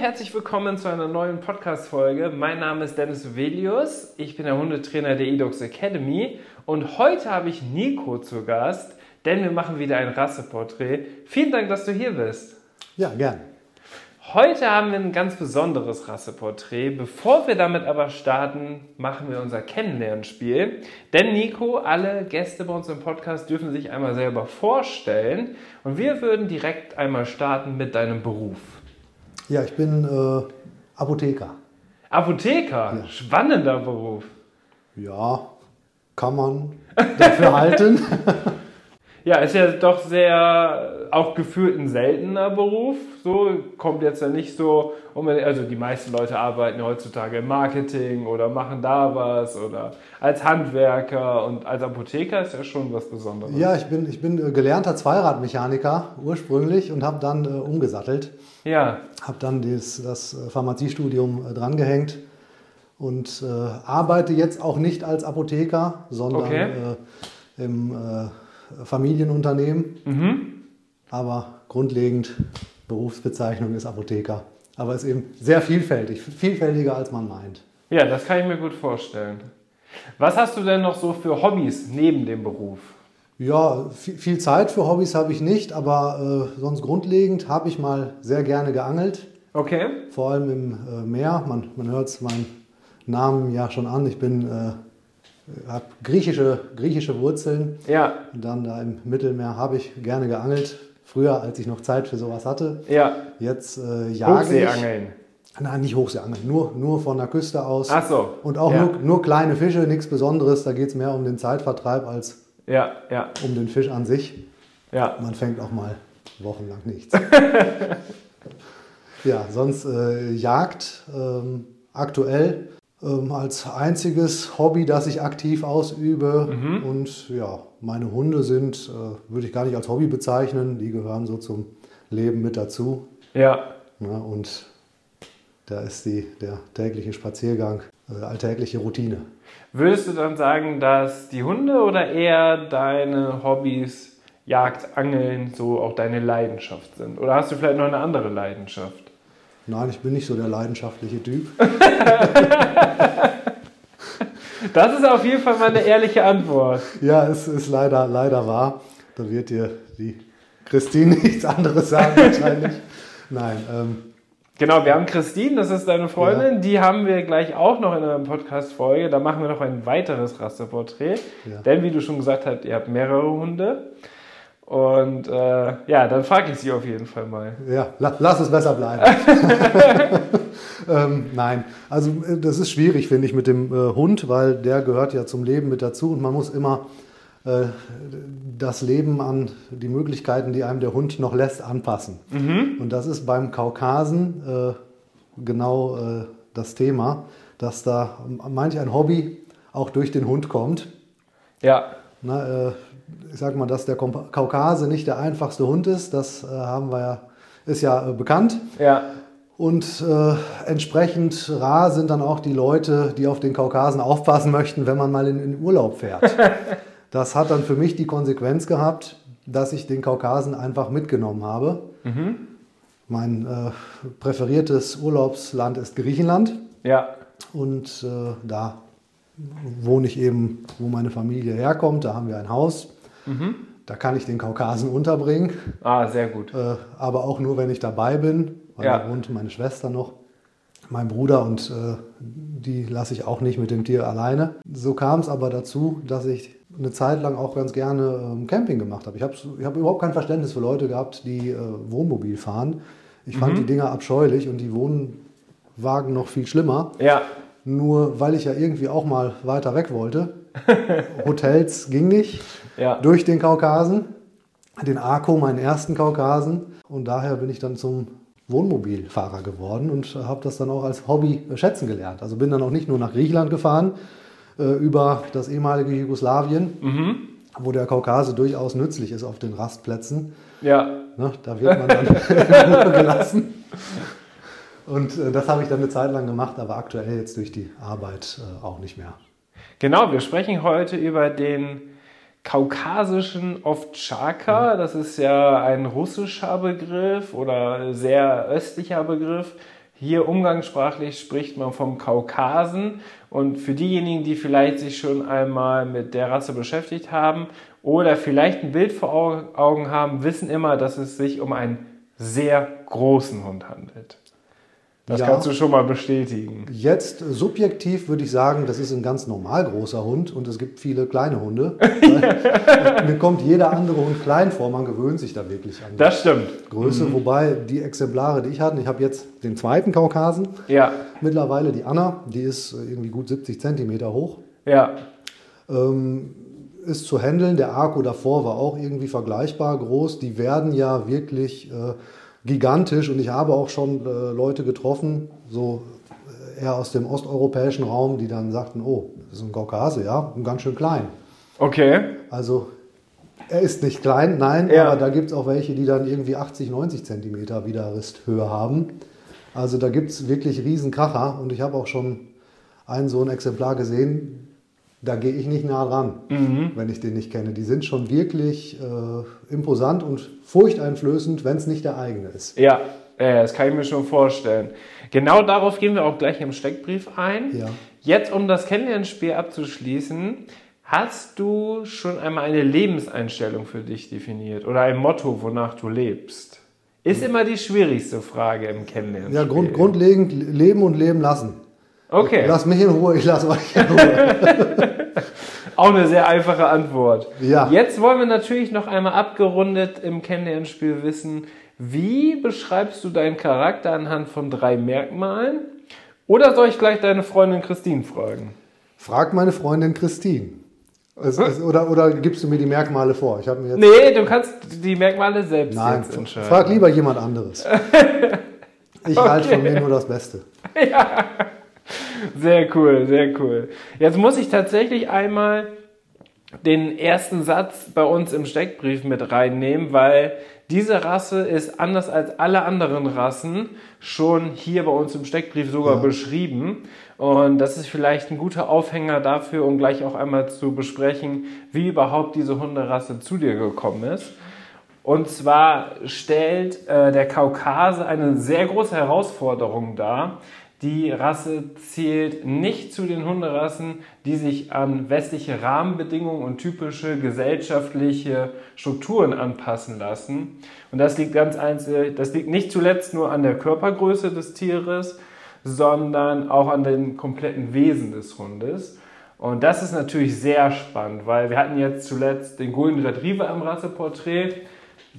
Herzlich willkommen zu einer neuen Podcast-Folge. Mein Name ist Dennis Uvelius. Ich bin der Hundetrainer der eDogs Academy und heute habe ich Nico zu Gast, denn wir machen wieder ein Rasseporträt. Vielen Dank, dass du hier bist. Ja, gern. Heute haben wir ein ganz besonderes Rasseporträt. Bevor wir damit aber starten, machen wir unser Kennenlernspiel. Denn Nico, alle Gäste bei uns im Podcast dürfen sich einmal selber vorstellen. Und wir würden direkt einmal starten mit deinem Beruf. Ja, ich bin äh, Apotheker. Apotheker, Ja. spannender Beruf. Ja, kann man dafür halten. Ja, ist ja doch sehr, auch gefühlt ein seltener Beruf. So kommt jetzt ja nicht so, also die meisten Leute arbeiten heutzutage im Marketing oder machen da was oder als Handwerker und als Apotheker ist ja schon was Besonderes. Ja, ich bin, ich bin äh, gelernter Zweiradmechaniker ursprünglich und habe dann äh, umgesattelt. Ja, Habe dann das, das äh, Pharmaziestudium äh, drangehängt und äh, arbeite jetzt auch nicht als Apotheker, sondern Okay. äh, im Familienunternehmen. mhm. Aber grundlegend Berufsbezeichnung ist Apotheker. Aber ist eben sehr vielfältig, vielfältiger als man meint. ja, das kann ich mir gut vorstellen. Was hast du denn noch so für Hobbys neben dem Beruf? Ja, viel, Zeit für Hobbys habe ich nicht, aber äh, sonst grundlegend habe ich mal sehr gerne geangelt, Okay. vor allem im äh, Meer. Man, man hört es meinem Namen ja schon an. Ich bin, äh, habe griechische, griechische Wurzeln. Ja, Und dann da im Mittelmeer habe ich gerne geangelt. Früher, als ich noch Zeit für sowas hatte. ja. Jetzt äh, jage ich. Hochseeangeln. Nein, nicht Hochseeangeln, nur, nur von der Küste aus. Ach so. Und auch ja. nur, nur kleine Fische, nichts Besonderes. Da geht es mehr um den Zeitvertreib als Ja, ja, um den Fisch an sich. ja. Man fängt auch mal wochenlang nichts. ja, sonst äh, Jagd ähm, aktuell ähm, als einziges Hobby, das ich aktiv ausübe. Und ja, meine Hunde sind, äh, würde ich gar nicht als Hobby bezeichnen, die gehören so zum Leben mit dazu. Ja, Ne? Und da ist die, der tägliche Spaziergang äh, alltägliche Routine. Würdest du dann sagen, dass die Hunde oder eher deine Hobbys, Jagd, Angeln, so auch deine Leidenschaft sind? Oder hast du vielleicht noch eine andere Leidenschaft? Nein, ich bin nicht so der leidenschaftliche Typ. Das ist auf jeden Fall mal eine ehrliche Antwort. Ja, es ist leider, leider wahr. Da wird dir die Christine nichts anderes sagen wahrscheinlich. Nein, ähm, Genau, wir haben Christine, das ist deine Freundin, die haben wir gleich auch noch in einer Podcast-Folge. Da machen wir noch ein weiteres Rasterporträt. Ja. Denn wie du schon gesagt hast, ihr habt mehrere Hunde. Und äh, ja, dann frage ich sie auf jeden Fall mal. ja, la, lass es besser bleiben. ähm, nein, also äh, das ist schwierig, finde ich, mit dem äh, Hund, weil der gehört ja zum Leben mit dazu und man muss immer äh, das Leben an die Möglichkeiten, die einem der Hund noch lässt, anpassen. Und das ist beim Kaukasen äh, genau das Thema, dass da manch ein Hobby auch durch den Hund kommt. Ja, Na, ich sag mal, dass der Kaukase nicht der einfachste Hund ist, das äh, haben wir ja, ist ja äh, bekannt. ja, Und äh, entsprechend rar sind dann auch die Leute, die auf den Kaukasen aufpassen möchten, wenn man mal in, in Urlaub fährt. das hat dann für mich die Konsequenz gehabt, dass ich den Kaukasen einfach mitgenommen habe. Mein äh, präferiertes Urlaubsland ist Griechenland. ja, Und äh, da wohne ich eben, wo meine Familie herkommt. Da haben wir ein Haus. Da kann ich den Kaukasen unterbringen, ah, sehr gut. äh, aber auch nur, wenn ich dabei bin. Weil Ja. da wohnt meine Schwester noch, mein Bruder und äh, die lasse ich auch nicht mit dem Tier alleine. So kam es aber dazu, dass ich eine Zeit lang auch ganz gerne ähm, Camping gemacht habe. Ich habe hab überhaupt kein Verständnis für Leute gehabt, die äh, Wohnmobil fahren. Ich fand die Dinger abscheulich und die Wohnwagen noch viel schlimmer. Ja, Nur weil ich ja irgendwie auch mal weiter weg wollte. Hotels ging nicht. ja, Durch den Kaukasen. Den Arco, meinen ersten Kaukasen. Und daher bin ich dann zum Wohnmobilfahrer geworden und habe das dann auch als Hobby schätzen gelernt. Also bin dann auch nicht nur nach Griechenland gefahren, äh, über das ehemalige Jugoslawien, wo der Kaukase durchaus nützlich ist auf den Rastplätzen. Ja. Ne, da wird man dann gelassen. Und äh, das habe ich dann eine Zeit lang gemacht, aber aktuell jetzt durch die Arbeit äh, auch nicht mehr. Genau, wir sprechen heute über den kaukasischen Ovtschaka. Das ist ja ein russischer Begriff oder sehr östlicher Begriff. Hier umgangssprachlich spricht man vom Kaukasen. Und für diejenigen, die vielleicht sich schon einmal mit der Rasse beschäftigt haben oder vielleicht ein Bild vor Augen haben, wissen immer, dass es sich um einen sehr großen Hund handelt. Das Ja. kannst du schon mal bestätigen. Jetzt äh, subjektiv würde ich sagen, das ist ein ganz normal großer Hund und es gibt viele kleine Hunde. Mir kommt jeder andere Hund klein vor, man gewöhnt sich da wirklich an die Das stimmt. Größe. Wobei die Exemplare, die ich hatte, ich habe jetzt den zweiten Kaukasen Ja, mittlerweile, die Anna, die ist äh, irgendwie gut 70 Zentimeter hoch. ja, Ähm, ist zu handeln. Der Arco davor war auch irgendwie vergleichbar groß. Die werden ja wirklich äh, gigantisch und ich habe auch schon äh, Leute getroffen, so äh, eher aus dem osteuropäischen Raum, die dann sagten, oh, das ist ein Kaukase, ja, und ganz schön klein. okay. Also er ist nicht klein, nein, Ja. aber da gibt es auch welche, die dann irgendwie 80, 90 Zentimeter Widerristhöhe haben. Also da gibt es wirklich Riesenkracher und ich habe auch schon ein so ein Exemplar gesehen, da gehe ich nicht nah dran, wenn ich den nicht kenne. Die sind schon wirklich äh, imposant und furchteinflößend, wenn es nicht der eigene ist. Ja, das kann ich mir schon vorstellen. Genau darauf gehen wir auch gleich im Steckbrief ein. Ja. Jetzt, um das Kennenlernspiel abzuschließen, hast du schon einmal eine Lebenseinstellung für dich definiert oder ein Motto, wonach du lebst? Ist immer die schwierigste Frage im Kennenlernspiel. Ja, grund, grundlegend leben und leben lassen. Okay, Lass mich in Ruhe, ich lasse euch in Ruhe. auch eine sehr einfache Antwort. Ja. Jetzt wollen wir natürlich noch einmal abgerundet im Kennenlernspiel wissen, wie beschreibst du deinen Charakter anhand von drei Merkmalen? Oder soll ich gleich deine Freundin Christine fragen? Frag meine Freundin Christine. Es, es, oder, oder gibst du mir die Merkmale vor? Ich mir jetzt Nee, du kannst die Merkmale selbst Nein, entscheiden. frag lieber jemand anderes. Ich halte von mir nur das Beste. Sehr cool, sehr cool. Jetzt muss ich tatsächlich einmal den ersten Satz bei uns im Steckbrief mit reinnehmen, weil diese Rasse ist anders als alle anderen Rassen schon hier bei uns im Steckbrief sogar Ja. beschrieben. Und das ist vielleicht ein guter Aufhänger dafür, um gleich auch einmal zu besprechen, wie überhaupt diese Hunderasse zu dir gekommen ist. Und zwar stellt äh, der Kaukase eine sehr große Herausforderung dar. Die Rasse zählt nicht zu den Hunderassen, die sich an westliche Rahmenbedingungen und typische gesellschaftliche Strukturen anpassen lassen. Und das liegt ganz einzeln, das liegt nicht zuletzt nur an der Körpergröße des Tieres, sondern auch an dem kompletten Wesen des Hundes. Und das ist natürlich sehr spannend, weil wir hatten jetzt zuletzt den Golden Retriever im Rasseporträt.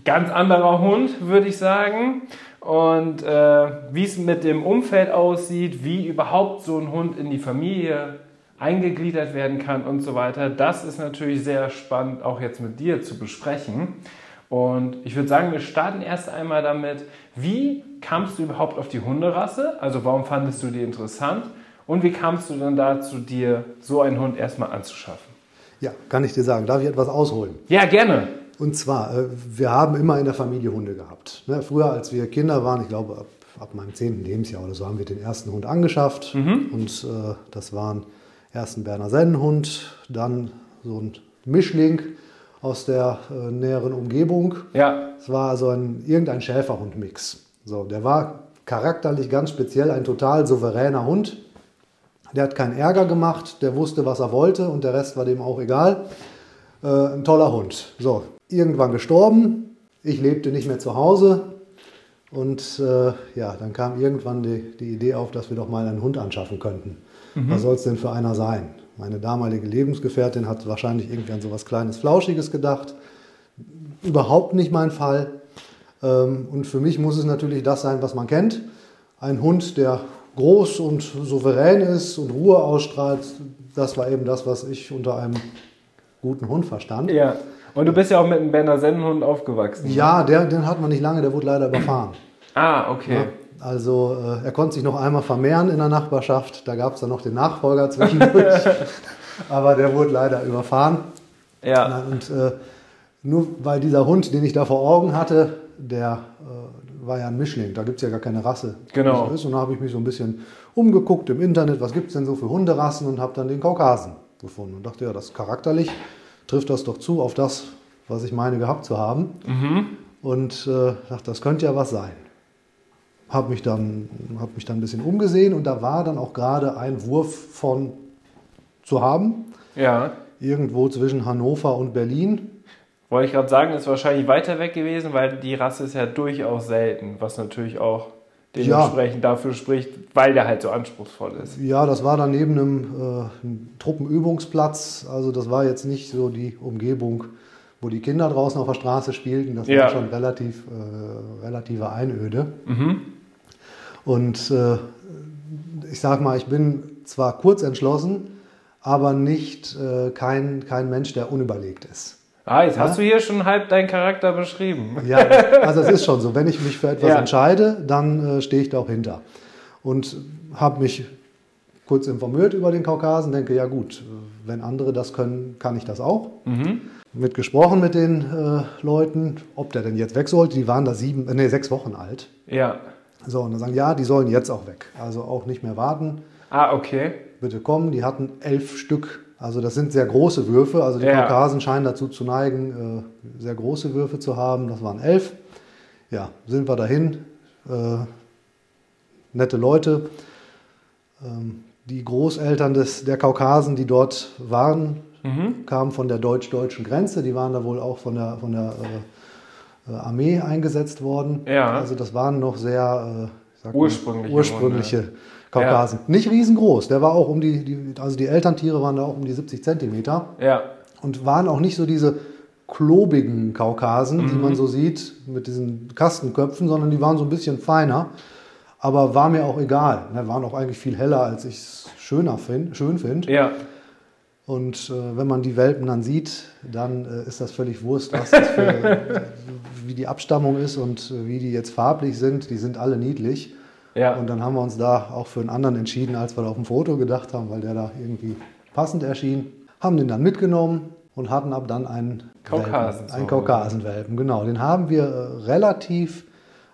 Ganz anderer Hund, würde ich sagen. Und äh, wie es mit dem Umfeld aussieht, wie überhaupt so ein Hund in die Familie eingegliedert werden kann und so weiter, das ist natürlich sehr spannend, auch jetzt mit dir zu besprechen. Und ich würde sagen, wir starten erst einmal damit, wie kamst du überhaupt auf die Hunderasse? Also warum fandest du die interessant? Und wie kamst du dann dazu, dir so einen Hund erstmal anzuschaffen? Ja, kann ich dir sagen. Darf ich etwas ausholen? Ja, gerne. Und zwar, äh, wir haben immer in der Familie Hunde gehabt. Ne, Früher, als wir Kinder waren, ich glaube ab, ab meinem zehnten Lebensjahr oder so, haben wir den ersten Hund angeschafft. Und äh, das waren erst ein Berner Sennenhund, dann so ein Mischling aus der äh, näheren Umgebung. Ja, Es war also ein, irgendein Schäferhund-Mix. So, der war charakterlich ganz speziell ein total souveräner Hund. Der hat keinen Ärger gemacht, der wusste, was er wollte und der Rest war dem auch egal. Äh, ein toller Hund. So, irgendwann gestorben. Ich lebte nicht mehr zu Hause. Und äh, ja, dann kam irgendwann die, die Idee auf, dass wir doch mal einen Hund anschaffen könnten. Was soll es denn für einer sein? Meine damalige Lebensgefährtin hat wahrscheinlich irgendwie an so was Kleines, Flauschiges gedacht. Überhaupt nicht mein Fall. Ähm, und für mich muss es natürlich das sein, was man kennt. Ein Hund, der groß und souverän ist und Ruhe ausstrahlt. Das war eben das, was ich unter einem guten Hund verstand. ja. Und du bist ja auch mit einem Berner Sennenhund aufgewachsen. ne? Ja, der, den hat man nicht lange, der wurde leider überfahren. Ah, okay. Ja, also äh, er konnte sich noch einmal vermehren in der Nachbarschaft. Da gab es dann noch den Nachfolger zwischendurch. Aber der wurde leider überfahren. Ja. Und äh, nur weil dieser Hund, den ich da vor Augen hatte, der äh, war ja ein Mischling, da gibt es ja gar keine Rasse. Genau. Und da habe ich mich so ein bisschen umgeguckt im Internet, was gibt es denn so für Hunderassen und habe dann den Kaukasen gefunden und dachte, ja, das charakterlich trifft das doch zu auf das, was ich meine gehabt zu haben. Und äh, dachte, das könnte ja was sein. Habe mich, dann, hab mich dann ein bisschen umgesehen und da war dann auch gerade ein Wurf von zu haben, Ja. irgendwo zwischen Hannover und Berlin. Wollte ich gerade sagen, ist wahrscheinlich weiter weg gewesen, weil die Rasse ist ja durchaus selten, was natürlich auch dementsprechend dafür spricht, weil der halt so anspruchsvoll ist. Ja, das war dann neben einem, äh, einem Truppenübungsplatz. Also das war jetzt nicht so die Umgebung, wo die Kinder draußen auf der Straße spielten. Das Ja. war schon relativ, äh, relative Einöde. Und äh, ich sag mal, ich bin zwar kurz entschlossen, aber nicht äh, kein, kein Mensch, der unüberlegt ist. Ah, jetzt hast du hier schon halb deinen Charakter beschrieben. Ja, also es ist schon so. Wenn ich mich für etwas Ja. entscheide, dann äh, stehe ich da auch hinter. Und habe mich kurz informiert über den Kaukasen, denke, ja gut, äh, wenn andere das können, kann ich das auch. Mit gesprochen mit den äh, Leuten, ob der denn jetzt weg sollte. Die waren da sieben, äh, nee, sechs Wochen alt. Ja. So, und dann sagen, ja, die sollen jetzt auch weg. Also auch nicht mehr warten. Ah, okay. Bitte kommen. Die hatten elf Stück. Also das sind sehr große Würfe. Also die Ja. Kaukasen scheinen dazu zu neigen, äh, sehr große Würfe zu haben. Das waren elf. Ja, sind wir dahin. Äh, nette Leute. Ähm, die Großeltern des, der Kaukasen, die dort waren, Mhm. kamen von der deutsch-deutschen Grenze. Die waren da wohl auch von der, von der äh, äh, Armee eingesetzt worden. Ja. Also das waren noch sehr äh, Ursprüngliche ursprüngliche Kaukasen. Nicht riesengroß. Der war auch um die, die, also die Elterntiere waren da auch um die 70 Zentimeter Ja. und waren auch nicht so diese klobigen Kaukasen, die man so sieht mit diesen Kastenköpfen, sondern die waren so ein bisschen feiner. Aber war mir auch egal. Ne, waren auch eigentlich viel heller, als ich es schöner find, schön finde. Ja. Und äh, wenn man die Welpen dann sieht, dann äh, ist das völlig Wurst, was das für, wie die Abstammung ist und äh, wie die jetzt farblich sind. Die sind alle niedlich. Ja. Und dann haben wir uns da auch für einen anderen entschieden, als wir da auf dem Foto gedacht haben, weil der da irgendwie passend erschien. Haben den dann mitgenommen und hatten ab dann einen Kaukasen Welpen, zu einen. Kaukasenwelpen, genau. Den haben wir äh, relativ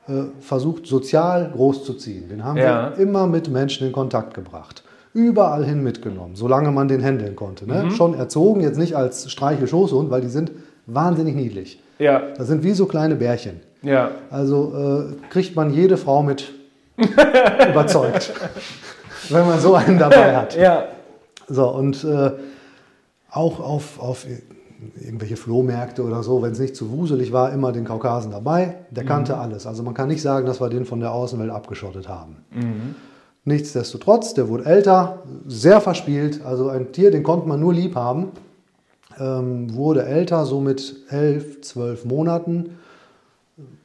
äh, versucht, sozial groß zu ziehen. Den haben Ja. wir immer mit Menschen in Kontakt gebracht. Überall hin mitgenommen, solange man den händeln konnte. Ne? Mhm. Schon erzogen, jetzt nicht als Streichel-Schoßhund, weil die sind wahnsinnig niedlich. Ja. Das sind wie so kleine Bärchen. Ja. Also äh, kriegt man jede Frau mit überzeugt, wenn man so einen dabei hat. Ja. So, und äh, auch auf, auf irgendwelche Flohmärkte oder so, wenn es nicht zu wuselig war, immer den Kaukasen dabei. Der kannte alles. Also man kann nicht sagen, dass wir den von der Außenwelt abgeschottet haben. Nichtsdestotrotz, der wurde älter, sehr verspielt. Also ein Tier, den konnte man nur lieb haben. Ähm, wurde älter, so mit elf, zwölf Monaten.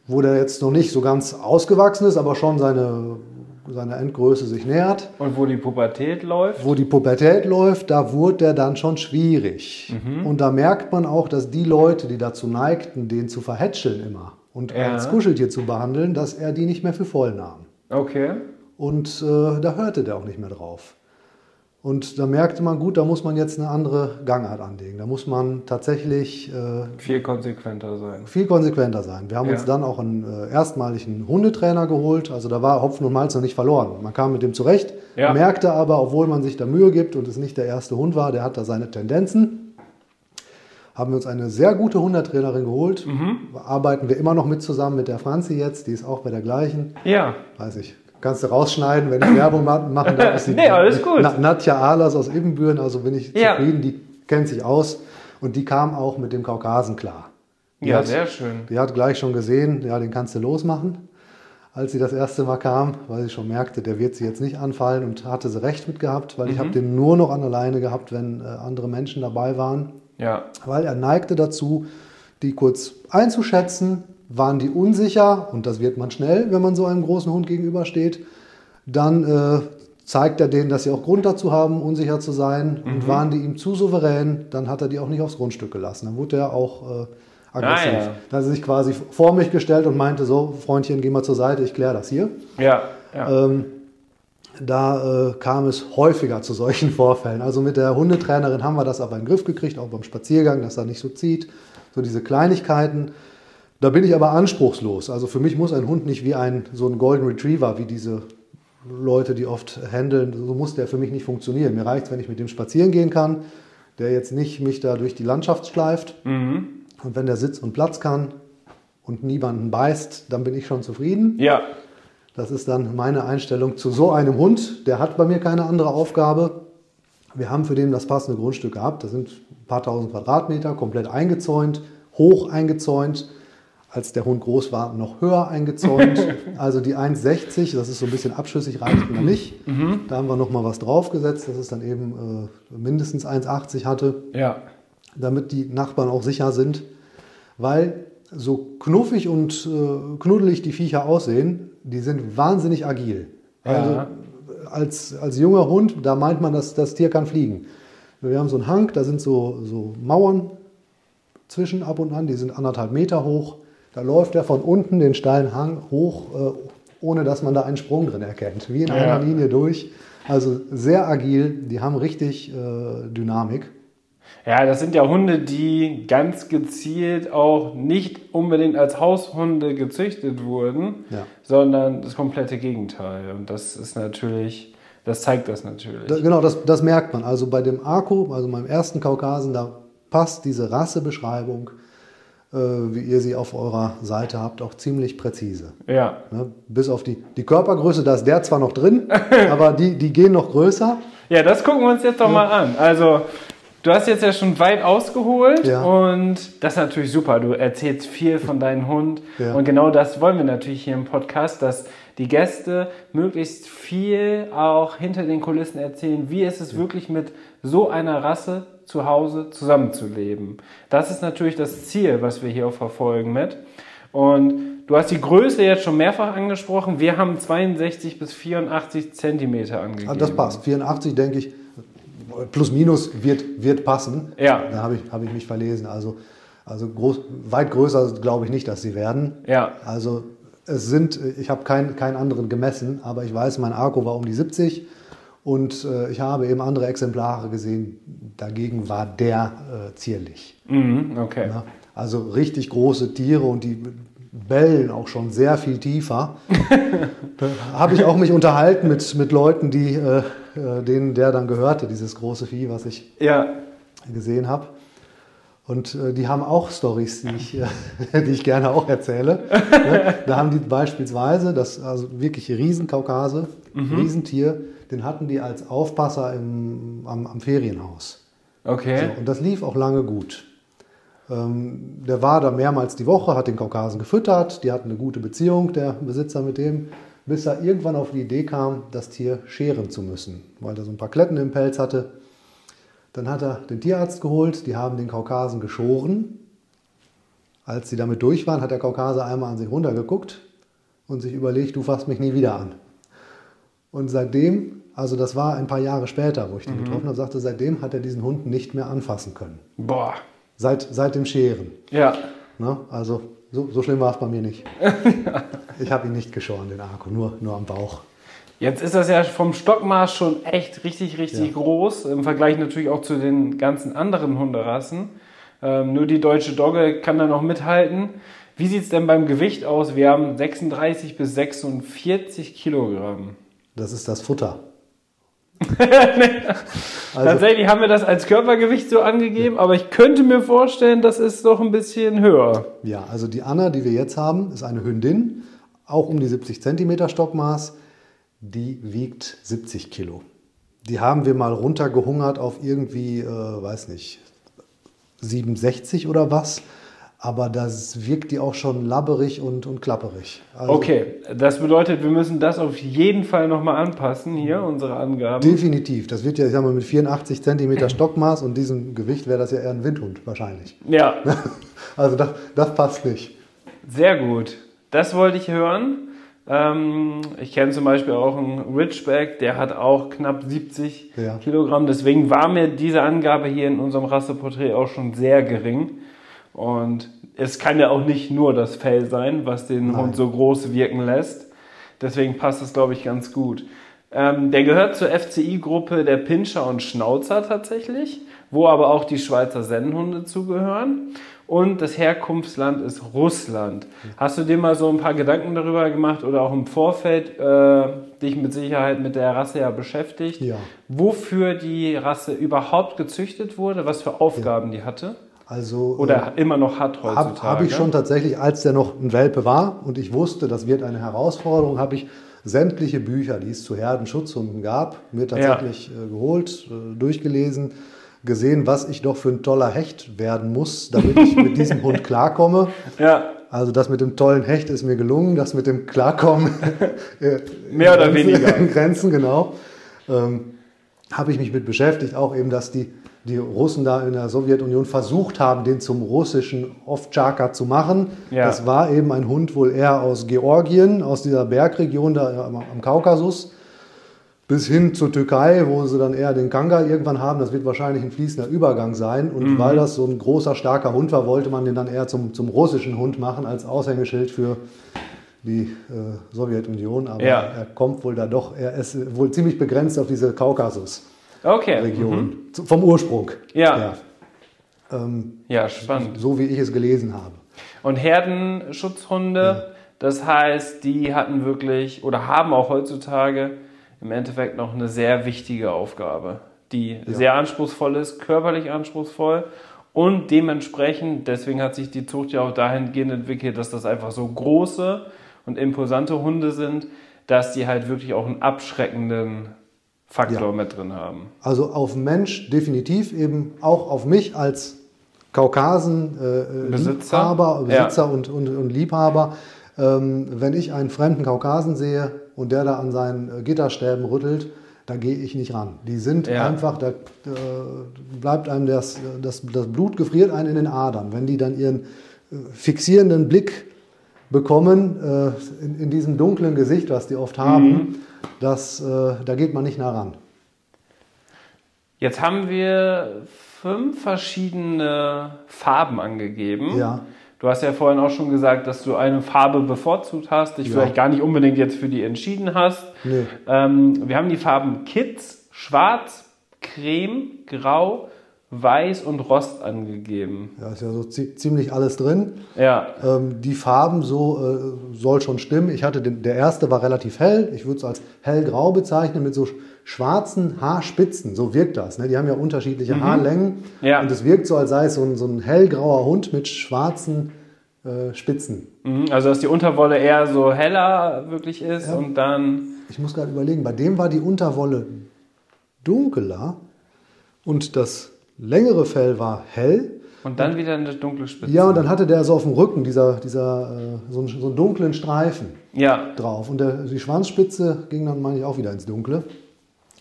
Wo der jetzt noch nicht so ganz ausgewachsen ist, aber schon seine, seine Endgröße sich nähert. Und wo die Pubertät läuft? Wo die Pubertät läuft, da wurde der dann schon schwierig. Und da merkt man auch, dass die Leute, die dazu neigten, den zu verhätscheln immer und Ja. als Kuscheltier zu behandeln, dass er die nicht mehr für voll nahm. Okay. Und äh, da hörte der auch nicht mehr drauf. Und da merkte man, gut, da muss man jetzt eine andere Gangart anlegen. Da muss man tatsächlich äh, Viel konsequenter sein. viel konsequenter sein. Wir haben Ja. uns dann auch einen äh, erstmalig einen Hundetrainer geholt. Also da war Hopfen und Malz noch nicht verloren. Man kam mit dem zurecht, Ja. merkte aber, obwohl man sich da Mühe gibt und es nicht der erste Hund war, der hat da seine Tendenzen. Haben wir uns eine sehr gute Hundetrainerin geholt. Mhm. Arbeiten wir immer noch mit zusammen mit der Franzi jetzt. Die ist auch bei der gleichen. Ja. Weiß ich. Kannst du rausschneiden, wenn ich Werbung ma- machen darf. Ist die Nee, alles gut. Na, Nadja Ahlers aus Ibbenbüren, also bin ich Ja. zufrieden. Die kennt sich aus. Und die kam auch mit dem Kaukasen klar. Die Ja, hat- sehr schön. die hat gleich schon gesehen, ja, den kannst du losmachen, als sie das erste Mal kam, weil sie schon merkte, der wird sie jetzt nicht anfallen und hatte sie recht mit gehabt, weil ich habe den nur noch an der Leine gehabt, wenn äh, andere Menschen dabei waren, Ja. weil er neigte dazu, die kurz einzuschätzen, waren die unsicher und das wird man schnell, wenn man so einem großen Hund gegenübersteht, dann äh, zeigt er denen, dass sie auch Grund dazu haben, unsicher zu sein und waren die ihm zu souverän, dann hat er die auch nicht aufs Grundstück gelassen. Dann wurde er auch äh, aggressiv. Ah, ja. Dann hat er sich quasi vor mich gestellt und meinte so, Freundchen, geh mal zur Seite, ich kläre das hier. Ja. Ja. Ähm, da äh, kam es häufiger zu solchen Vorfällen. Also mit der Hundetrainerin haben wir das aber in den Griff gekriegt, auch beim Spaziergang, dass er nicht so zieht. So diese Kleinigkeiten. Da bin ich aber anspruchslos. Also für mich muss ein Hund nicht wie ein so ein Golden Retriever, wie diese Leute, die oft handeln, so muss der für mich nicht funktionieren. Mir reicht es, wenn ich mit dem spazieren gehen kann, der jetzt nicht mich da durch die Landschaft schleift. Mhm. Und wenn der Sitz und Platz kann und niemanden beißt, dann bin ich schon zufrieden. Ja. Das ist dann meine Einstellung zu so einem Hund. Der hat bei mir keine andere Aufgabe. Wir haben für den das passende Grundstück gehabt. Das sind ein paar tausend Quadratmeter, komplett eingezäunt, hoch eingezäunt. Als der Hund groß war, noch höher eingezäunt. Also die 1,60, das ist so ein bisschen abschüssig, reicht mir nicht. Da haben wir noch mal was draufgesetzt, dass es dann eben äh, mindestens 1,80 hatte Ja. damit die Nachbarn auch sicher sind. Weil so knuffig und äh, knuddelig die Viecher aussehen, die sind wahnsinnig agil. Also Ja. als, als junger Hund, da meint man, dass das Tier kann fliegen. Wir haben so einen Hang, da sind so, so Mauern zwischen ab und an, die sind anderthalb Meter hoch. Da läuft er von unten den steilen Hang hoch, äh, ohne dass man da einen Sprung drin erkennt. Wie in Ja. einer Linie durch. Also sehr agil, die haben richtig äh, Dynamik. Ja, das sind ja Hunde, die ganz gezielt auch nicht unbedingt als Haushunde gezüchtet wurden, Ja. sondern das komplette Gegenteil. Und das ist natürlich, das zeigt das natürlich. Da, genau, das, das merkt man. Also bei dem Arco, also meinem ersten Kaukasen, da passt diese Rassebeschreibung, wie ihr sie auf eurer Seite habt, auch ziemlich präzise. ja. Ne? Bis auf die, die Körpergröße, da ist der zwar noch drin, aber die, die gehen noch größer. Ja, das gucken wir uns jetzt doch mal an. Also, du hast jetzt ja schon weit ausgeholt Ja. und das ist natürlich super. Du erzählst viel von deinem Hund Ja. und genau das wollen wir natürlich hier im Podcast, dass die Gäste möglichst viel auch hinter den Kulissen erzählen, wie ist es wirklich mit so einer Rasse zu Hause zusammenzuleben. Das ist natürlich das Ziel, was wir hier auch verfolgen mit. Und du hast die Größe jetzt schon mehrfach angesprochen. Wir haben 62 bis 84 Zentimeter angegeben. Ah, Das passt. 84, denke ich, plus minus wird, wird passen. Ja. Da habe ich, habe ich mich verlesen. Also, also groß, weit größer glaube ich nicht, dass sie werden. Ja. Also es sind, ich habe keinen keinen anderen gemessen, aber ich weiß, mein Arco war um die 70 und äh, ich habe eben andere Exemplare gesehen. Dagegen war der äh, zierlich. Mhm, okay. Ja, also richtig große Tiere und die bellen auch schon sehr viel tiefer. habe ich auch mich unterhalten mit, mit Leuten, die, äh, äh, denen der dann gehörte, dieses große Vieh, was ich Ja, gesehen habe. Und äh, die haben auch Stories, die ich, äh, die ich gerne auch erzähle. ne? Da haben die beispielsweise, das also wirklich Riesenkaukase, Riesentier, den hatten die als Aufpasser im, am, am Ferienhaus. okay. So, und das lief auch lange gut. Ähm, der war da mehrmals die Woche, hat den Kaukasen gefüttert, die hatten eine gute Beziehung, der Besitzer mit dem, bis er irgendwann auf die Idee kam, das Tier scheren zu müssen, weil er so ein paar Kletten im Pelz hatte. Dann hat er den Tierarzt geholt, die haben den Kaukasen geschoren. Als sie damit durch waren, hat der Kaukase einmal an sich runtergeguckt und sich überlegt, du fasst mich nie wieder an. Und seitdem, also das war ein paar Jahre später, wo ich den getroffen habe, sagte, seitdem hat er diesen Hund nicht mehr anfassen können. Boah. Seit, seit dem Scheren. Ja. Ne? Also so, so schlimm war es bei mir nicht. Ich habe ihn nicht geschoren, den Arco, nur, nur am Bauch. Jetzt ist das ja vom Stockmaß schon echt richtig, richtig Ja. groß. Im Vergleich natürlich auch zu den ganzen anderen Hunderassen. Ähm, nur die deutsche Dogge kann da noch mithalten. Wie sieht es denn beim Gewicht aus? Wir haben 36 bis 46 Kilogramm. Das ist das Futter. also, Tatsächlich haben wir das als Körpergewicht so angegeben, aber ich könnte mir vorstellen, das ist doch ein bisschen höher. ja, also die Anna, die wir jetzt haben, ist eine Hündin, auch um die 70 Zentimeter Stockmaß. Die wiegt 70 Kilo. Die haben wir mal runtergehungert auf irgendwie, äh, weiß nicht, 67 oder was. Aber das wirkt die auch schon labberig und, und klapperig. Also Okay, das bedeutet, wir müssen das auf jeden Fall nochmal anpassen, hier, unsere Angaben. Definitiv. Das wird ja, ich sag mal, mit 84 Zentimeter Stockmaß und diesem Gewicht wäre das ja eher ein Windhund wahrscheinlich. Ja, Also das, das passt nicht. sehr gut. Das wollte ich hören. Ähm, ich kenne zum Beispiel auch einen Ridgeback, der hat auch knapp 70 Ja. Kilogramm. Deswegen war mir diese Angabe hier in unserem Rasseporträt auch schon sehr gering. Und es kann ja auch nicht nur das Fell sein, was den Nein. Hund so groß wirken lässt. Deswegen passt das, glaube ich, ganz gut. Ähm, der gehört zur FCI-Gruppe der Pinscher und Schnauzer tatsächlich, wo aber auch die Schweizer Sennenhunde zugehören. Und das Herkunftsland ist Russland. Hast du dir mal so ein paar Gedanken darüber gemacht oder auch im Vorfeld äh, dich mit Sicherheit mit der Rasse ja beschäftigt? Ja. Wofür die Rasse überhaupt gezüchtet wurde, was für Aufgaben die hatte? Also, Oder immer noch hat Habe heutzutage? hab ich schon tatsächlich, als der noch ein Welpe war und ich wusste, das wird eine Herausforderung, habe ich sämtliche Bücher, die es zu Herdenschutzhunden gab, mir tatsächlich äh, geholt, äh, durchgelesen, gesehen, was ich doch für ein toller Hecht werden muss, damit ich mit diesem Hund klarkomme. Ja, Also das mit dem tollen Hecht ist mir gelungen, das mit dem Klarkommen äh, Mehr oder Grenzen- weniger. in Grenzen, genau. Ähm, habe ich mich mit beschäftigt, auch eben, dass die, die Russen da in der Sowjetunion versucht haben, den zum russischen Ovtchaka zu machen. Ja. Das war eben ein Hund wohl eher aus Georgien, aus dieser Bergregion da am, am Kaukasus, bis hin zur Türkei, wo sie dann eher den Kangal irgendwann haben. Das wird wahrscheinlich ein fließender Übergang sein. Und Mhm. weil das so ein großer, starker Hund war, wollte man den dann eher zum, zum russischen Hund machen, als Aushängeschild für die äh, Sowjetunion. Aber Ja. er kommt wohl da doch, er ist wohl ziemlich begrenzt auf diese Kaukasus-Region. okay. Zu- Vom Ursprung. Mhm. Ja. Ja. Ähm, Ja, spannend. so wie ich es gelesen habe. Und Herdenschutzhunde, das heißt, die hatten wirklich oder haben auch heutzutage im Endeffekt noch eine sehr wichtige Aufgabe, die sehr anspruchsvoll ist, körperlich anspruchsvoll und dementsprechend, deswegen hat sich die Zucht ja auch dahingehend entwickelt, dass das einfach so große und imposante Hunde sind, dass die halt wirklich auch einen abschreckenden Faktor Ja. mit drin haben. Also auf Mensch definitiv, eben auch auf mich als Kaukasen äh, äh, Besitzer. Liebhaber, Ja. Besitzer und, und, und Liebhaber. Ähm, wenn ich einen fremden Kaukasen sehe und der da an seinen äh, Gitterstäben rüttelt, da gehe ich nicht ran. Die sind Ja. einfach, da äh, bleibt einem das, das, das Blut gefriert einem in den Adern. Wenn die dann ihren äh, fixierenden Blick bekommen, äh, in, in diesem dunklen Gesicht, was die oft haben, Mhm. das, äh, da geht man nicht nah ran. Jetzt haben wir fünf verschiedene Farben angegeben. Ja. Du hast ja vorhin auch schon gesagt, dass du eine Farbe bevorzugt hast, dich Ja. vielleicht gar nicht unbedingt jetzt für die entschieden hast. Nee. Ähm, wir haben die Farben Kids, Schwarz, Creme, Grau, Weiß und Rost angegeben. Ja, ist ja so zi ziemlich alles drin. Ja, Ähm, die Farben so äh, soll schon stimmen. Ich hatte den, der erste war relativ hell. Ich würde es als hellgrau bezeichnen mit so schwarzen Haarspitzen. So wirkt das. Ne? Die haben ja unterschiedliche Haarlängen. Mhm. Ja. Und es wirkt so, als sei es so ein, so ein hellgrauer Hund mit schwarzen äh, Spitzen. mhm. also dass die Unterwolle eher so heller wirklich ist Ja. und dann. Ich muss gerade überlegen, bei dem war die Unterwolle dunkler und das längere Fell war hell. Und dann wieder eine dunkle Spitze. Ja, und dann hatte der so auf dem Rücken dieser, dieser, äh, so, einen, so einen dunklen Streifen. Ja, drauf. Und der, die Schwanzspitze ging dann, meine ich, auch wieder ins Dunkle.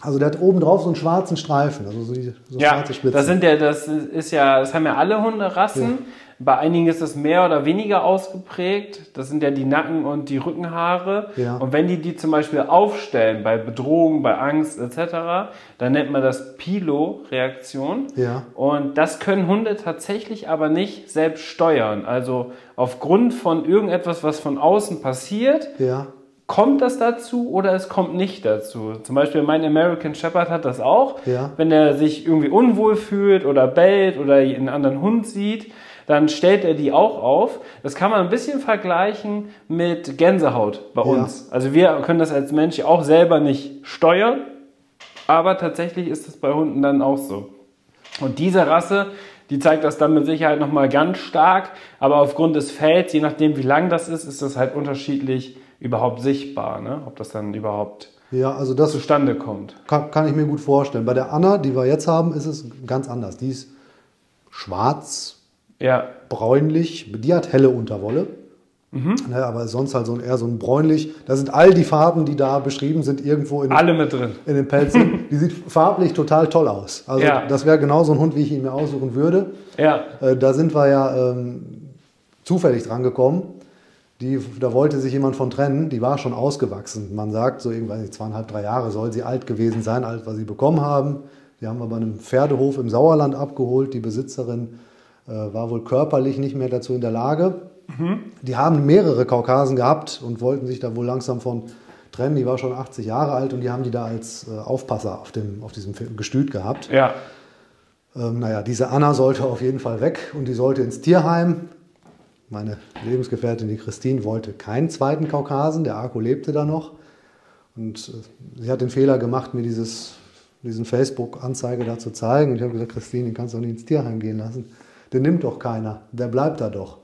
Also der hat oben drauf so einen schwarzen Streifen, also so, die, so Ja, schwarze Spitze. das sind ja, das ist ja, das haben ja alle Hunderassen. Bei einigen ist das mehr oder weniger ausgeprägt. Das sind ja die Nacken- und die Rückenhaare. Ja. Und wenn die die zum Beispiel aufstellen bei Bedrohung, bei Angst etc., dann nennt man das Pilo-Reaktion. Ja. Und das können Hunde tatsächlich aber nicht selbst steuern. Also aufgrund von irgendetwas, was von außen passiert, ja, kommt das dazu oder es kommt nicht dazu. Zum Beispiel mein American Shepherd hat das auch. Ja. Wenn er sich irgendwie unwohl fühlt oder bellt oder einen anderen Hund sieht, dann stellt er die auch auf. Das kann man ein bisschen vergleichen mit Gänsehaut bei Ja. uns. Also wir können das als Mensch auch selber nicht steuern, aber tatsächlich ist das bei Hunden dann auch so. Und diese Rasse, die zeigt das dann mit Sicherheit nochmal ganz stark, aber aufgrund des Fells, je nachdem wie lang das ist, ist das halt unterschiedlich überhaupt sichtbar, ne? ob das dann überhaupt ja, also das zustande kommt. kann, kann ich mir gut vorstellen. Bei der Anna, die wir jetzt haben, ist es ganz anders. Die ist schwarz, Ja, bräunlich, die hat helle Unterwolle. Mhm. Ne, aber sonst halt so ein, eher so ein bräunlich. Da sind all die Farben, die da beschrieben sind, irgendwo in, alle mit drin. in den Pelzen. die sieht farblich total toll aus. Also Ja. das wäre genau so ein Hund, wie ich ihn mir aussuchen würde. Ja, Äh, da sind wir ja ähm, zufällig dran gekommen. Die, da wollte sich jemand von trennen, die war schon ausgewachsen. Man sagt, so irgendwann zweieinhalb, drei Jahre soll sie alt gewesen sein, als wir sie bekommen haben. Die haben wir bei einem Pferdehof im Sauerland abgeholt. Die Besitzerin äh, war wohl körperlich nicht mehr dazu in der Lage. Die haben mehrere Kaukasen gehabt und wollten sich da wohl langsam von trennen. Die war schon 80 Jahre alt und die haben die da als äh, Aufpasser auf, dem, auf diesem Gestüt gehabt. Ja. Ähm, naja, diese Anna sollte auf jeden Fall weg und die sollte ins Tierheim. Meine Lebensgefährtin, die Christine, wollte keinen zweiten Kaukasen. Der Arco lebte da noch. Und äh, sie hat den Fehler gemacht, mir dieses, diesen Facebook-Anzeige da zu zeigen. Und ich habe gesagt, Christine, den kannst du doch nicht ins Tierheim gehen lassen. Den nimmt doch keiner. Der bleibt da doch.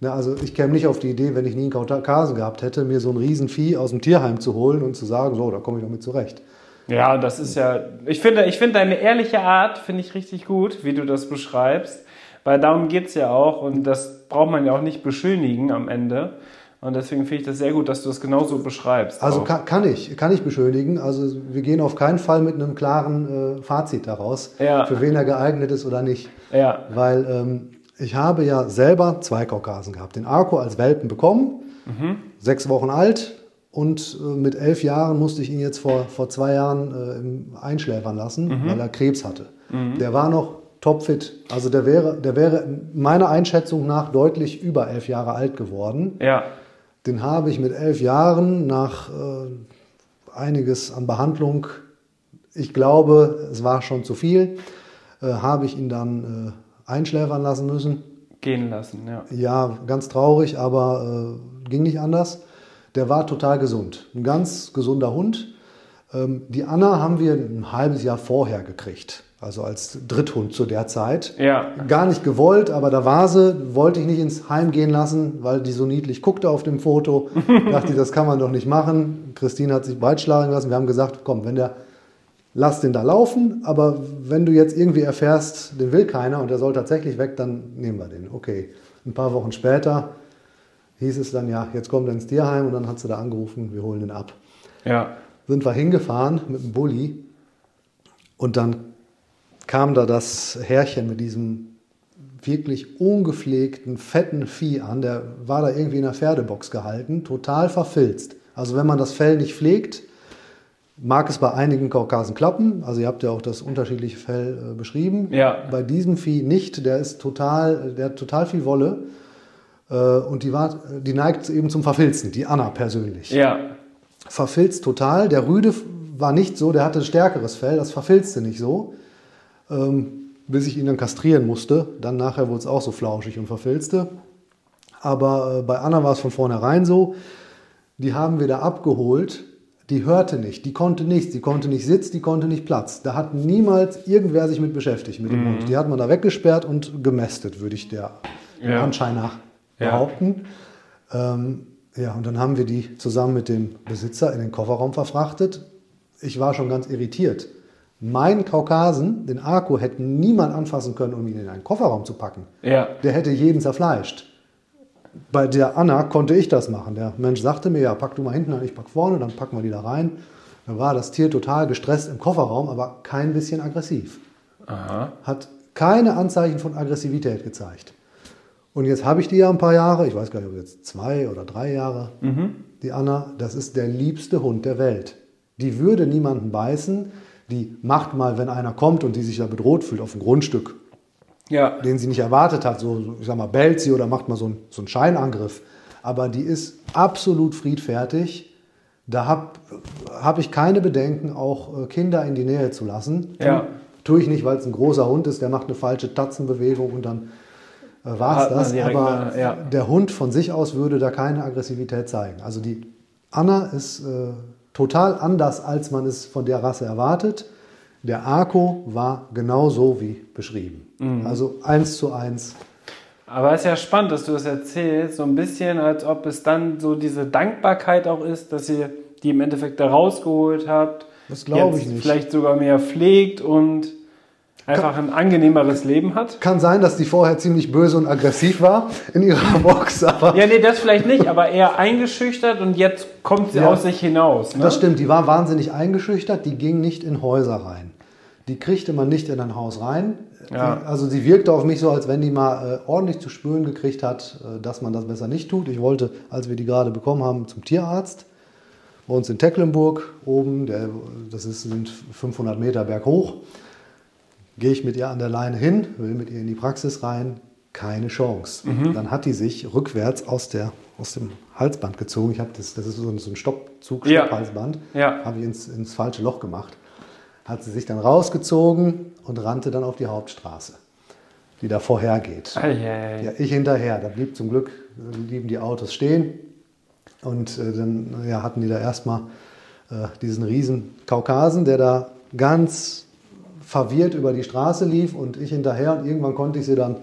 Ne, also ich käme nicht auf die Idee, wenn ich nie einen Kaukasen gehabt hätte, mir so ein Riesenvieh aus dem Tierheim zu holen und zu sagen, so, da komme ich doch mit zurecht. Ja, das ist ja, ich finde, ich finde deine ehrliche Art, finde ich richtig gut, wie du das beschreibst, weil darum geht es ja auch und das braucht man ja auch nicht beschönigen am Ende. Und deswegen finde ich das sehr gut, dass du das genauso beschreibst. Also kann, kann, ich, kann ich beschönigen. Also wir gehen auf keinen Fall mit einem klaren äh, Fazit daraus, ja. für wen er geeignet ist oder nicht. Ja. Weil ähm, ich habe ja selber zwei Kaukasen gehabt. Den Arco als Welpen bekommen, mhm. sechs Wochen alt. Und äh, mit elf Jahren musste ich ihn jetzt vor, vor zwei Jahren äh, einschläfern lassen, mhm. weil er Krebs hatte. Mhm. Der war noch topfit. Also der wäre, der wäre meiner Einschätzung nach deutlich über elf Jahre alt geworden. Ja. Den habe ich mit elf Jahren nach äh, einiges an Behandlung, ich glaube, es war schon zu viel, äh, habe ich ihn dann äh, einschläfern lassen müssen. Gehen lassen, ja. Ja, ganz traurig, aber äh, ging nicht anders. Der war total gesund. Ein ganz gesunder Hund. Ähm, die Anna haben wir ein halbes Jahr vorher gekriegt also als Dritthund zu der Zeit. Ja. Gar nicht gewollt, aber da war sie, wollte ich nicht ins Heim gehen lassen, weil die so niedlich guckte auf dem Foto. dachte ich, das kann man doch nicht machen. Christine hat sich breitschlagen lassen. Wir haben gesagt, komm, wenn der, lass den da laufen, aber wenn du jetzt irgendwie erfährst, den will keiner und der soll tatsächlich weg, dann nehmen wir den. Okay. Ein paar Wochen später hieß es dann, ja, jetzt kommt er ins Tierheim und dann hat sie da angerufen, wir holen den ab. Ja. Sind wir hingefahren mit dem Bulli und dann kam da das Herrchen mit diesem wirklich ungepflegten, fetten Vieh an. Der war da irgendwie in der Pferdebox gehalten, total verfilzt. Also wenn man das Fell nicht pflegt, mag es bei einigen Kaukasen klappen. Also ihr habt ja auch das unterschiedliche Fell äh, beschrieben. Ja. Bei diesem Vieh nicht. Der ist total, der hat total viel Wolle. Äh, und die, war, die neigt eben zum Verfilzen, die Anna persönlich. Ja. Verfilzt total. Der Rüde war nicht so, der hatte stärkeres Fell, das verfilzte nicht so ähm, bis ich ihn dann kastrieren musste. Dann nachher wurde es auch so flauschig und verfilzte. Aber äh, bei Anna war es von vornherein so. Die haben wir da abgeholt. Die hörte nicht, die konnte nichts, die konnte nicht Sitz, die konnte nicht Platz. Da hat niemals irgendwer sich mit beschäftigt, mit dem mhm. Hund. Die hat man da weggesperrt und gemästet, würde ich der ja. Anschein nach behaupten. Ja. Ähm, ja, und dann haben wir die zusammen mit dem Besitzer in den Kofferraum verfrachtet. Ich war schon ganz irritiert. Mein Kaukasen, den Akku, hätte niemand anfassen können, um ihn in einen Kofferraum zu packen. Ja. Der hätte jeden zerfleischt. Bei der Anna konnte ich das machen. Der Mensch sagte mir, ja, pack du mal hinten an, ich pack vorne, dann packen wir die da rein. Da war das Tier total gestresst im Kofferraum, aber kein bisschen aggressiv. Aha. Hat keine Anzeichen von Aggressivität gezeigt. Und jetzt habe ich die ja ein paar Jahre, ich weiß gar nicht, ob jetzt zwei oder drei Jahre, mhm. die Anna, das ist der liebste Hund der Welt. Die würde niemanden beißen, die macht mal, wenn einer kommt und die sich da bedroht fühlt auf dem Grundstück, ja. den sie nicht erwartet hat, so, ich sag mal, bellt sie oder macht mal so, ein, so einen Scheinangriff. Aber die ist absolut friedfertig. Da habe hab ich keine Bedenken, auch äh, Kinder in die Nähe zu lassen. Ja. Tue ich nicht, weil es ein großer Hund ist, der macht eine falsche Tatzenbewegung und dann äh, war es das. Aber ja. der Hund von sich aus würde da keine Aggressivität zeigen. Also die Anna ist äh, total anders, als man es von der Rasse erwartet. Der Arco war genauso wie beschrieben. Mhm. Also eins zu eins. Aber es ist ja spannend, dass du das erzählst, so ein bisschen, als ob es dann so diese Dankbarkeit auch ist, dass ihr die im Endeffekt da rausgeholt habt. Das glaube ich nicht. Vielleicht sogar mehr pflegt und einfach ein angenehmeres Leben hat. Kann sein, dass die vorher ziemlich böse und aggressiv war in ihrer Box. Aber ja, nee, das vielleicht nicht, aber eher eingeschüchtert und jetzt kommt sie ja, aus sich hinaus. Ne? Das stimmt, die war wahnsinnig eingeschüchtert, die ging nicht in Häuser rein. Die kriegte man nicht in ein Haus rein. Ja. Also sie wirkte auf mich so, als wenn die mal äh, ordentlich zu spüren gekriegt hat, äh, dass man das besser nicht tut. Ich wollte, als wir die gerade bekommen haben, zum Tierarzt. Bei uns in Tecklenburg oben, der, das ist, sind 500 Meter berghoch. Gehe ich mit ihr an der Leine hin, will mit ihr in die Praxis rein, keine Chance. Mhm. Dann hat die sich rückwärts aus, der, aus dem Halsband gezogen. Ich habe das, das ist so ein, so ein Stoppzug, Ja. Stopphalsband. Ja. Habe ich ins, ins falsche Loch gemacht. Hat sie sich dann rausgezogen und rannte dann auf die Hauptstraße, die da vorhergeht. Eieiei. Ja, ich hinterher. Da blieb zum Glück, blieben die Autos stehen. Und äh, dann ja, hatten die da erstmal äh, diesen riesen Kaukasen, der da ganz verwirrt über die Straße lief und ich hinterher. Und irgendwann konnte ich sie dann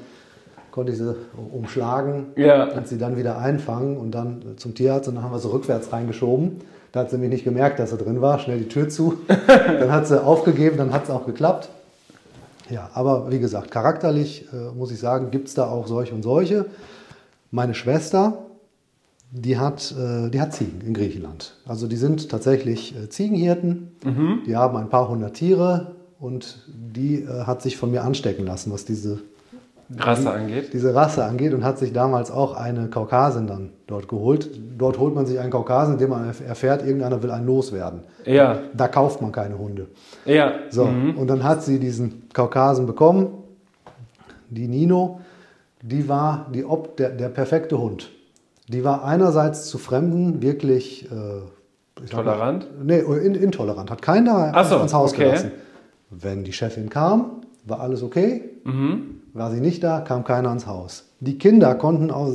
konnte ich sie umschlagen Ja. und sie dann wieder einfangen und dann zum Tierarzt. Und dann haben wir sie rückwärts reingeschoben. Da hat sie nämlich nicht gemerkt, dass sie drin war. Schnell die Tür zu. dann hat sie aufgegeben, dann hat es auch geklappt. Ja, aber wie gesagt, charakterlich äh, muss ich sagen, gibt es da auch solche und solche. Meine Schwester, die hat, äh, die hat Ziegen in Griechenland. Also die sind tatsächlich äh, Ziegenhirten. Die haben ein paar hundert Tiere und die äh, hat sich von mir anstecken lassen, was diese, Rasse angeht. diese Rasse angeht und hat sich damals auch eine Kaukasin dann dort geholt. Dort holt man sich einen Kaukasen, indem man erfährt, irgendeiner will einen loswerden. Ja. Da kauft man keine Hunde. Ja. So, Mhm. und dann hat sie diesen Kaukasen bekommen, die Nino, die war die Ob der, der perfekte Hund. Die war einerseits zu Fremden wirklich äh, sag mal, Tolerant? Nee, in, intolerant. Hat keiner so, ans Haus okay. gelassen. Wenn die Chefin kam, war alles okay. Mhm. War sie nicht da, kam keiner ans Haus. Die Kinder konnten auch,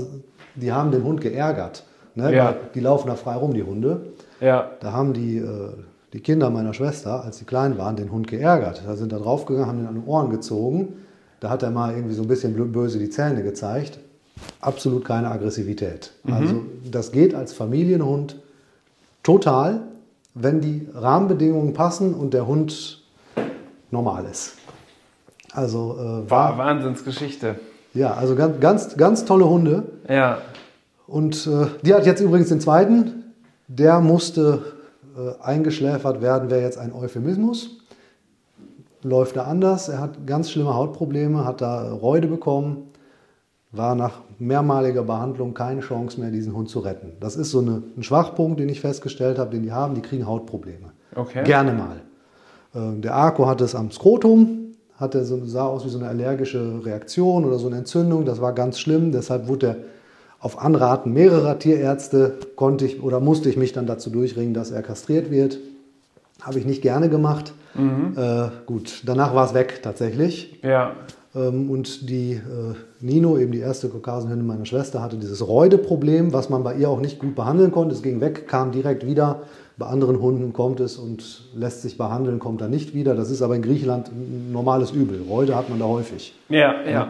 die haben den Hund geärgert. Ne? Ja. Die laufen da frei rum, die Hunde. Ja. Da haben die, äh, die Kinder meiner Schwester, als sie klein waren, den Hund geärgert. Da sind da draufgegangen, haben ihn an den Ohren gezogen. Da hat er mal irgendwie so ein bisschen böse die Zähne gezeigt. Absolut keine Aggressivität. Also das geht als Familienhund total, wenn die Rahmenbedingungen passen und der Hund normal ist. Also äh, War Wahnsinnsgeschichte. ja, also ganz, ganz, ganz tolle Hunde. Ja. Und äh, die hat jetzt übrigens den zweiten. Der musste äh, eingeschläfert werden, wäre jetzt ein Euphemismus. Läuft da anders. Er hat ganz schlimme Hautprobleme, hat da Reude bekommen, war nach mehrmaliger Behandlung keine Chance mehr, diesen Hund zu retten. Das ist so eine, ein Schwachpunkt, den ich festgestellt habe, den die haben. Die kriegen Hautprobleme. Okay. Gerne mal. Ähm, Der Arco hatte es am Skrotum, hatte so, sah aus wie so eine allergische Reaktion oder so eine Entzündung. Das war ganz schlimm. Deshalb wurde er auf Anraten mehrerer Tierärzte konnte ich oder musste ich mich dann dazu durchringen, dass er kastriert wird. Habe ich nicht gerne gemacht. Äh, gut, danach war es weg tatsächlich. Ja. Ähm, Und die äh, Nino, eben die erste Kaukasenhündin meiner Schwester, hatte dieses Reude-Problem, was man bei ihr auch nicht gut behandeln konnte. Es ging weg, kam direkt wieder. Bei anderen Hunden kommt es und lässt sich behandeln, kommt dann nicht wieder. Das ist aber in Griechenland ein normales Übel. Reude hat man da häufig. Ja, ja.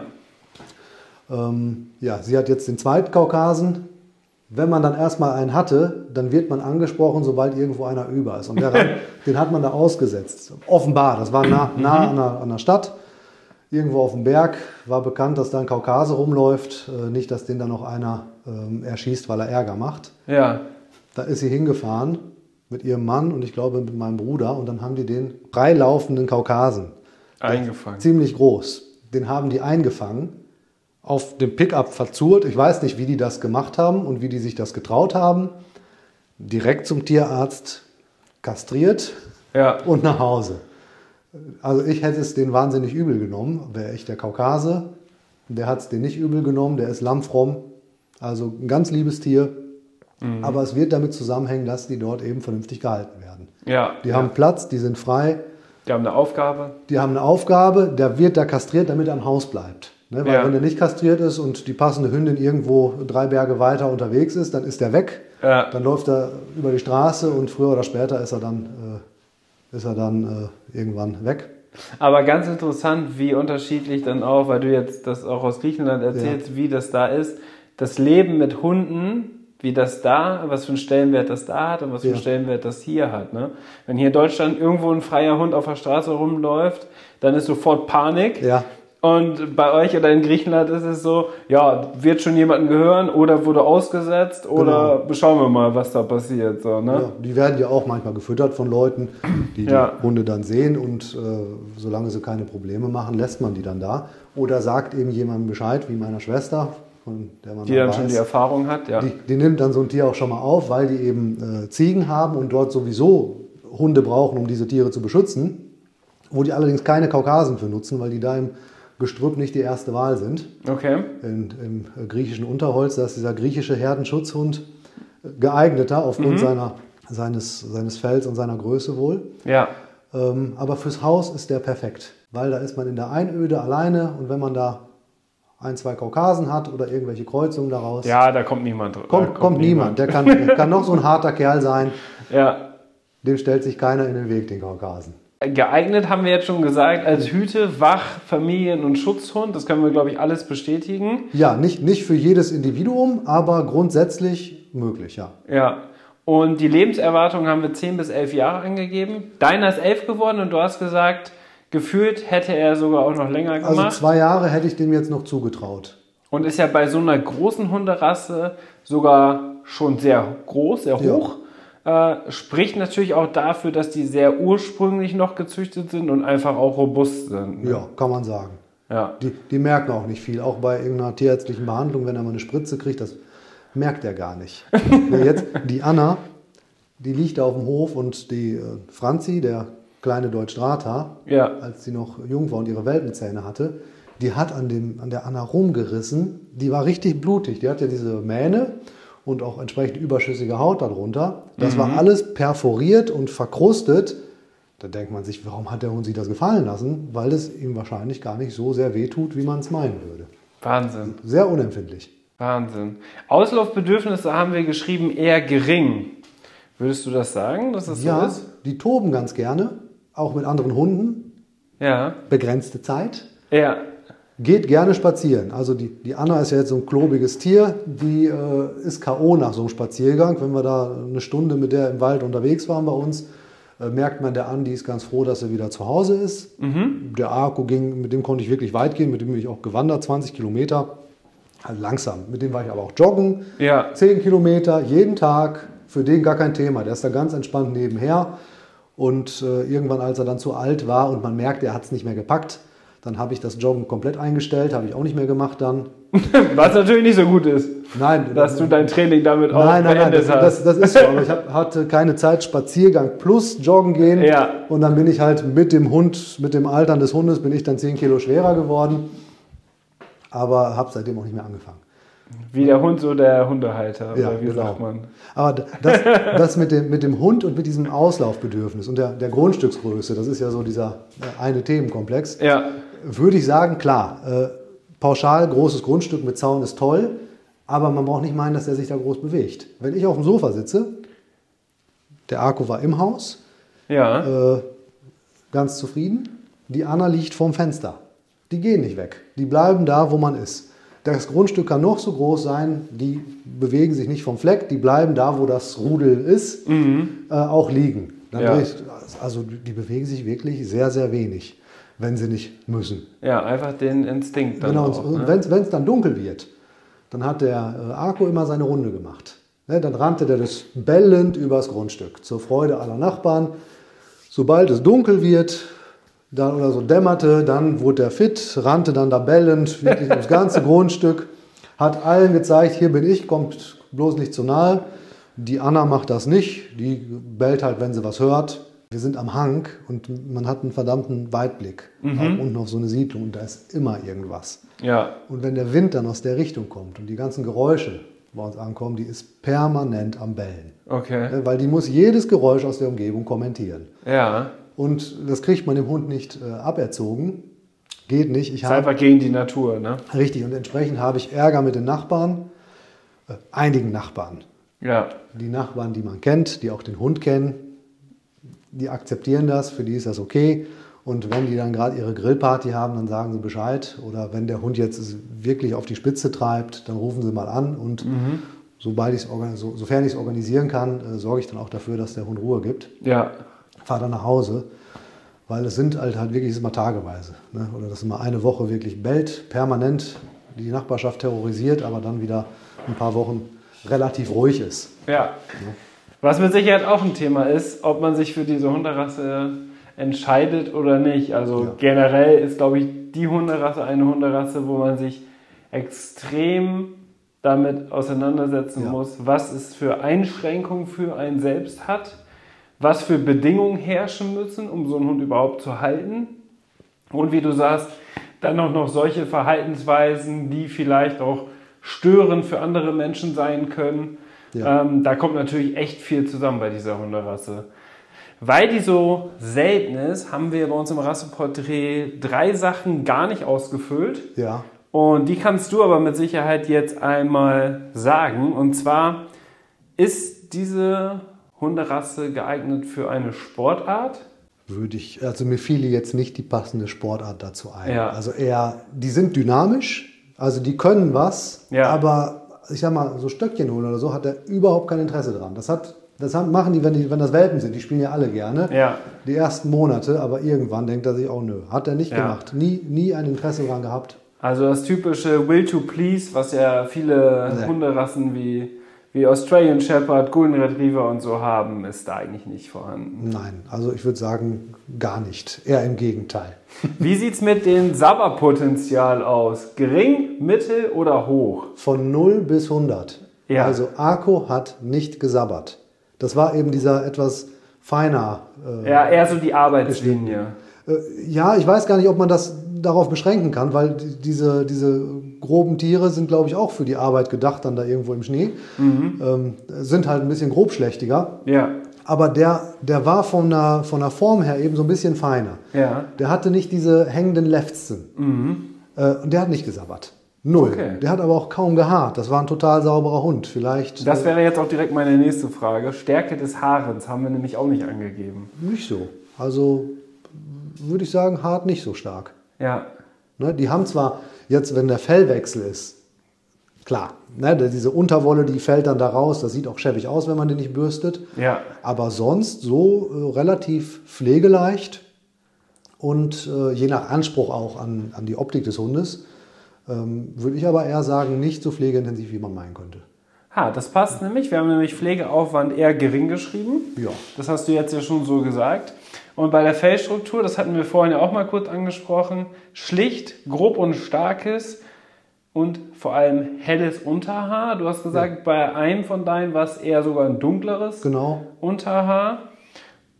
Ähm, ja, sie hat jetzt den zweiten Kaukasen. Wenn man dann erstmal einen hatte, dann wird man angesprochen, sobald irgendwo einer über ist. Und der Rand, den hat man da ausgesetzt. Offenbar, das war nah, nah an, der, an der Stadt. Irgendwo auf dem Berg war bekannt, dass da ein Kaukase rumläuft. Äh, nicht, dass den dann noch einer ähm, erschießt, weil er Ärger macht. Ja. Da ist sie hingefahren mit ihrem Mann und ich glaube mit meinem Bruder. Und dann haben die den freilaufenden Kaukasen Eingefangen. ziemlich groß. Den haben die eingefangen, auf dem Pickup verzurrt. Ich weiß nicht, wie die das gemacht haben und wie die sich das getraut haben. Direkt zum Tierarzt, kastriert Ja. und nach Hause. Also ich hätte es den wahnsinnig übel genommen, wäre ich der Kaukase. Der hat es den nicht übel genommen, der ist lammfromm. Also ein ganz liebes Tier. Aber es wird damit zusammenhängen, dass die dort eben vernünftig gehalten werden. Ja. Die ja. haben Platz, die sind frei, Die haben eine Aufgabe. die haben eine Aufgabe, der wird da kastriert, damit er am Haus bleibt. Ne? Weil Ja. wenn er nicht kastriert ist und die passende Hündin irgendwo drei Berge weiter unterwegs ist, dann ist er weg. Ja. Dann läuft er über die Straße und früher oder später ist er dann, äh, ist er dann äh, irgendwann weg. Aber ganz interessant, wie unterschiedlich dann auch, weil du jetzt das auch aus Griechenland erzählst, wie das da ist. Das Leben mit Hunden, wie das da, was für einen Stellenwert das da hat und was für einen Ja. Stellenwert das hier hat. Ne? Wenn hier in Deutschland irgendwo ein freier Hund auf der Straße rumläuft, dann ist sofort Panik. Ja. Und bei euch oder in Griechenland ist es so, ja, wird schon jemandem gehören oder wurde ausgesetzt oder schauen wir mal, was da passiert. So, ne? Ja, die werden ja auch manchmal gefüttert von Leuten, die Ja. die Hunde dann sehen und äh, solange sie keine Probleme machen, lässt man die dann da. Oder sagt eben jemandem Bescheid, wie meiner Schwester, von der man Die dann dann schon die Erfahrung hat, ja. Die, die nimmt dann so ein Tier auch schon mal auf, weil die eben äh, Ziegen haben und dort sowieso Hunde brauchen, um diese Tiere zu beschützen. Wo die allerdings keine Kaukasen für nutzen, weil die da im Gestrüpp nicht die erste Wahl sind. Okay. In, Im griechischen Unterholz, da ist dieser griechische Herdenschutzhund geeigneter aufgrund seiner, seines, seines Fells und seiner Größe wohl. Ja. Ähm, aber fürs Haus ist der perfekt, weil da ist man in der Einöde alleine und wenn man da ein, zwei Kaukasen hat oder irgendwelche Kreuzungen daraus, Ja, da kommt niemand. da kommt, kommt, niemand. Der kann, der kann noch so ein harter Kerl sein, Ja. dem stellt sich keiner in den Weg, den Kaukasen. Geeignet haben wir jetzt schon gesagt, als Hüte, Wach, Familien- und Schutzhund. Das können wir, glaube ich, alles bestätigen. Ja, nicht, nicht für jedes Individuum, aber grundsätzlich möglich, ja. Ja. Und die Lebenserwartung haben wir 10 bis 11 Jahre angegeben. Deiner ist 11 geworden und du hast gesagt, gefühlt hätte er sogar auch noch länger Also gemacht. zwei Jahre hätte ich dem jetzt noch zugetraut. und ist ja bei so einer großen Hunderasse sogar schon sehr groß, sehr Ja. hoch. Äh, spricht natürlich auch dafür, dass die sehr ursprünglich noch gezüchtet sind und einfach auch robust sind. ne? Ja, kann man sagen. ja. Die, die merken auch nicht viel. Auch bei irgendeiner tierärztlichen Behandlung, wenn er mal eine Spritze kriegt, das merkt er gar nicht. Ja, jetzt, die Anna, die liegt da auf dem Hof und die äh, Franzi, der kleine Deutsch-Drahter, Ja. als sie noch jung war und ihre Welpenzähne hatte, die hat an, dem, an der Anna rumgerissen. Die war richtig blutig. Die hat ja diese Mähne und auch entsprechend überschüssige Haut darunter. Das war alles perforiert und verkrustet. Da denkt man sich, warum hat der Hund sich das gefallen lassen? Weil es ihm wahrscheinlich gar nicht so sehr wehtut, wie man es meinen würde. Wahnsinn. Sehr unempfindlich. Wahnsinn. Auslaufbedürfnisse haben wir geschrieben eher gering. Würdest du das sagen, dass das so ja, ist? die toben ganz gerne, auch mit anderen Hunden. Ja. Begrenzte Zeit. Ja. Geht gerne spazieren. Also die, die Anna ist ja jetzt so ein klobiges Tier, die äh, ist K.O. nach so einem Spaziergang. Wenn wir da eine Stunde mit der im Wald unterwegs waren bei uns, äh, merkt man der an, die ist ganz froh, dass sie wieder zu Hause ist. Der Arco ging, mit dem konnte ich wirklich weit gehen, mit dem bin ich auch gewandert, 20 Kilometer. Halt langsam. Mit dem war ich aber auch joggen. Ja. 10 Kilometer jeden Tag, für den gar kein Thema. Der ist da ganz entspannt nebenher. Und äh, irgendwann, als er dann zu alt war und man merkt, er hat es nicht mehr gepackt, dann habe ich das Joggen komplett eingestellt, habe ich auch nicht mehr gemacht dann. Was natürlich nicht so gut ist, Nein, dass du dein Training damit auch nein, nein, nein, beendet das, hast. das, das ist so. Aber ich hab, hatte keine Zeit, Spaziergang plus Joggen gehen. Ja. Und dann bin ich halt mit dem Hund, mit dem Altern des Hundes, bin ich dann 10 Kilo schwerer geworden. Aber habe seitdem auch nicht mehr angefangen. Wie der Hund, so der Hundehalter. Ja, oder wie genau. sagt man? Aber das, das mit, dem, mit dem Hund und mit diesem Auslaufbedürfnis und der, der Grundstücksgröße, das ist ja so dieser äh, eine Themenkomplex, Ja. würde ich sagen, klar, äh, pauschal großes Grundstück mit Zaun ist toll, aber man braucht nicht meinen, dass er sich da groß bewegt. Wenn ich auf dem Sofa sitze, der Arco war im Haus, Ja. äh, ganz zufrieden, die Anna liegt vorm Fenster. Die gehen nicht weg, die bleiben da, wo man ist. Das Grundstück kann noch so groß sein, die bewegen sich nicht vom Fleck, die bleiben da, wo das Rudel ist, äh, auch liegen. Dann Ja. dreht- also die bewegen sich wirklich sehr, sehr wenig, wenn sie nicht müssen. ja, einfach den Instinkt dann Genau, auch. und ne? wenn es dann dunkel wird, dann hat der äh, Arco immer seine Runde gemacht. Ne, dann rannte der das bellend übers Grundstück, zur Freude aller Nachbarn. Sobald es dunkel wird dann, oder so dämmerte, dann wurde er fit, rannte dann da bellend wirklich ums ganze Grundstück, hat allen gezeigt, hier bin ich, kommt bloß nicht zu nahe. Die Anna macht das nicht, die bellt halt, wenn sie was hört. Wir sind am Hang und man hat einen verdammten Weitblick, auch unten auf so eine Siedlung und da ist immer irgendwas. Ja. Und wenn der Wind dann aus der Richtung kommt und die ganzen Geräusche bei uns ankommen, die ist permanent am Bellen. Okay. Weil die muss jedes Geräusch aus der Umgebung kommentieren. Ja. Und das kriegt man dem Hund nicht äh, aberzogen. Geht nicht. Ich Ist habe, einfach gegen die Natur, ne? richtig, und entsprechend habe ich Ärger mit den Nachbarn, äh, einigen Nachbarn. Ja. Die Nachbarn, die man kennt, die auch den Hund kennen, die akzeptieren das, für die ist das okay. Und wenn die dann gerade ihre Grillparty haben, dann sagen sie Bescheid. Oder wenn der Hund jetzt wirklich auf die Spitze treibt, dann rufen sie mal an. Und sobald ich's so, sofern ich es organisieren kann, äh, sorge ich dann auch dafür, dass der Hund Ruhe gibt. Ja. Fahre dann nach Hause. Weil es sind halt, halt wirklich immer tageweise. Ne? Oder dass immer eine Woche wirklich bellt, permanent die Nachbarschaft terrorisiert, aber dann wieder ein paar Wochen relativ ruhig ist. Ja. Was mit Sicherheit auch ein Thema ist, ob man sich für diese Hunderasse entscheidet oder nicht. Also Ja. generell ist, glaube ich, die Hunderasse eine Hunderasse, wo man sich extrem damit auseinandersetzen Ja. muss, was es für Einschränkungen für einen selbst hat, was für Bedingungen herrschen müssen, um so einen Hund überhaupt zu halten. Und wie du sagst, Dann auch noch solche Verhaltensweisen, die vielleicht auch störend für andere Menschen sein können. Ja. Ähm, da kommt natürlich echt viel zusammen bei dieser Hunderasse. Weil die so selten ist, haben wir bei uns im Rasseporträt drei Sachen gar nicht ausgefüllt. Ja. Und die kannst du aber mit Sicherheit jetzt einmal sagen. Und zwar ist diese Hunderasse geeignet für eine Sportart? Würde ich, also mir fiel jetzt nicht die passende Sportart dazu ein. Ja. Also eher, die sind dynamisch, also die können was, Ja. aber ich sag mal, so Stöckchen holen oder so hat er überhaupt kein Interesse dran. Das hat, das machen die wenn, die, wenn das Welpen sind, die spielen ja alle gerne. Ja. Die ersten Monate, aber irgendwann denkt er sich, oh nö, hat er nicht Ja. gemacht. Nie, nie ein Interesse daran gehabt. Also das typische Will to Please, was ja viele Nee. Hunderassen wie, wie Australian Shepherd, Golden Retriever und so haben, ist da eigentlich nicht vorhanden. Nein, also ich würde sagen, gar nicht. Eher im Gegenteil. Wie sieht's mit dem Sabberpotenzial aus? Gering, mittel oder hoch? Von 0 bis 100. Ja. Also Arco hat nicht gesabbert. Das war eben dieser etwas feiner. Äh, Ja, eher so die Arbeitslinie. äh, ja, ich weiß gar nicht, ob man das darauf beschränken kann, weil die- diese, diese groben Tiere sind, glaube ich, auch für die Arbeit gedacht, dann da irgendwo im Schnee. Mhm. Ähm, sind halt ein bisschen grobschlächtiger. Ja, Aber der, der war von der, von der Form her eben so ein bisschen feiner. ja. Der hatte nicht diese hängenden Lefzen. Äh, und der hat nicht gesabbert. Null. Mhm. Okay. Der hat aber auch kaum gehaart. Das war ein total sauberer Hund. Vielleicht Das äh, wäre jetzt auch direkt meine nächste Frage. Stärke des Haarens haben wir nämlich auch nicht angegeben. nicht so. Also würde ich sagen, hart nicht so stark. Ja, Ne, die haben zwar jetzt, wenn der Fellwechsel ist, klar, ne, diese Unterwolle, die fällt dann da raus. Das sieht auch schäbig aus, wenn man den nicht bürstet. ja. Aber sonst so äh, relativ pflegeleicht und äh, je nach Anspruch auch an, an die Optik des Hundes, ähm, würde ich aber eher sagen, nicht so pflegeintensiv, wie man meinen könnte. Ha, das passt nämlich. Wir haben nämlich Pflegeaufwand eher gering geschrieben. Ja. Das hast du jetzt ja schon so gesagt. Und bei der Fellstruktur, das hatten wir vorhin ja auch mal kurz angesprochen, schlicht, grob und starkes und vor allem helles Unterhaar. Du hast gesagt, bei einem von deinen war es eher sogar ein dunkleres Genau. Unterhaar.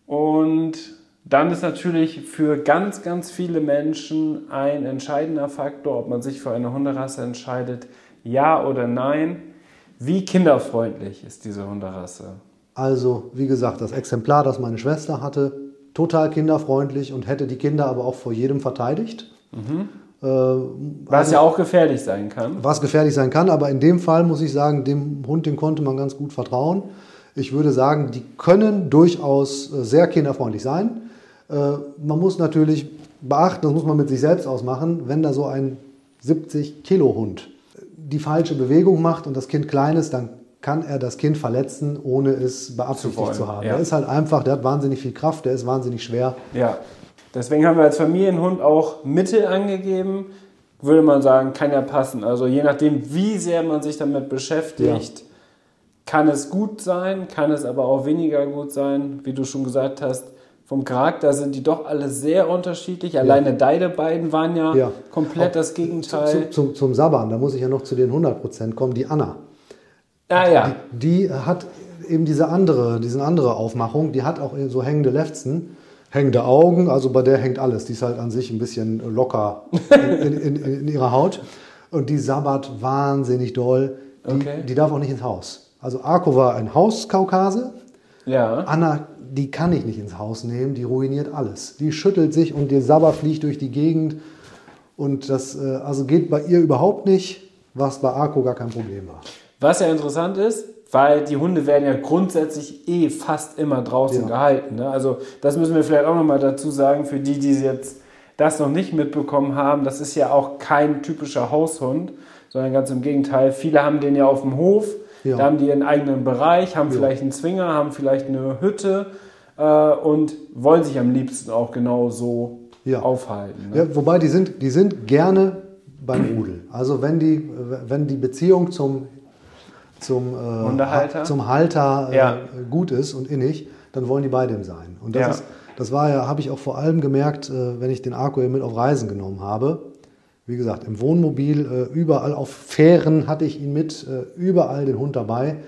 Und dann ist natürlich für ganz, ganz viele Menschen ein entscheidender Faktor, ob man sich für eine Hunderasse entscheidet, ja oder nein. Wie kinderfreundlich ist diese Hunderasse? Also, wie gesagt, das Exemplar, das meine Schwester hatte, total kinderfreundlich und hätte die Kinder aber auch vor jedem verteidigt. Äh, Was ja auch gefährlich sein kann. was gefährlich sein kann, aber in dem Fall muss ich sagen, dem Hund, dem konnte man ganz gut vertrauen. Ich würde sagen, die können durchaus äh, sehr kinderfreundlich sein. Äh, Man muss natürlich beachten, das muss man mit sich selbst ausmachen, wenn da so ein 70 Kilo Hund die falsche Bewegung macht und das Kind klein ist, dann kann er das Kind verletzen, ohne es beabsichtigt wollen, zu, haben. ja. Er ist halt einfach, der hat wahnsinnig viel Kraft, der ist wahnsinnig schwer. Ja. Deswegen haben wir als Familienhund auch Mittel angegeben. Würde man sagen, kann ja passen. Also je nachdem, wie sehr man sich damit beschäftigt, kann es gut sein, kann es aber auch weniger gut sein. Wie du schon gesagt hast, vom Charakter sind die doch alle sehr unterschiedlich. Alleine deine beiden waren ja, Ja. komplett das Zu, Gegenteil. zum, zum Sabbern, da muss ich ja noch zu den 100% kommen, die Anna. Ah ja, Die hat eben diese andere, diese andere Aufmachung, die hat auch so hängende Lefzen, hängende Augen, also bei der hängt alles. Die ist halt an sich ein bisschen locker in, in, in, in ihrer Haut. Und die sabbert wahnsinnig doll. Die, Okay. die darf auch nicht ins Haus. Also Arko war ein Hauskaukase. ja. Anna, die kann ich nicht ins Haus nehmen, die ruiniert alles. Die schüttelt sich und der Sabber fliegt durch die Gegend. Und das äh, also geht bei ihr überhaupt nicht, was bei Arko gar kein Problem war. Was ja interessant ist, weil die Hunde werden ja grundsätzlich eh fast immer draußen Ja. gehalten. Ne? Also das müssen wir vielleicht auch nochmal dazu sagen, für die, die jetzt das noch nicht mitbekommen haben, das ist ja auch kein typischer Haushund, sondern ganz im Gegenteil. Viele haben den ja auf dem Hof, Ja. da haben die ihren eigenen Bereich, haben vielleicht einen Zwinger, haben vielleicht eine Hütte äh, und wollen sich am liebsten auch genau so Ja. aufhalten. Ne? Ja, wobei die sind, die sind gerne beim Rudel. Also wenn die, wenn die Beziehung zum, zum, äh, Hundehalter? Ha- zum Halter äh, Ja. gut ist und innig, dann wollen die bei dem sein. Und das, Ja. ist, das war ja, habe ich auch vor allem gemerkt, äh, wenn ich den hier mit auf Reisen genommen habe. Wie gesagt, im Wohnmobil, überall auf Fähren hatte ich ihn mit, überall den Hund dabei.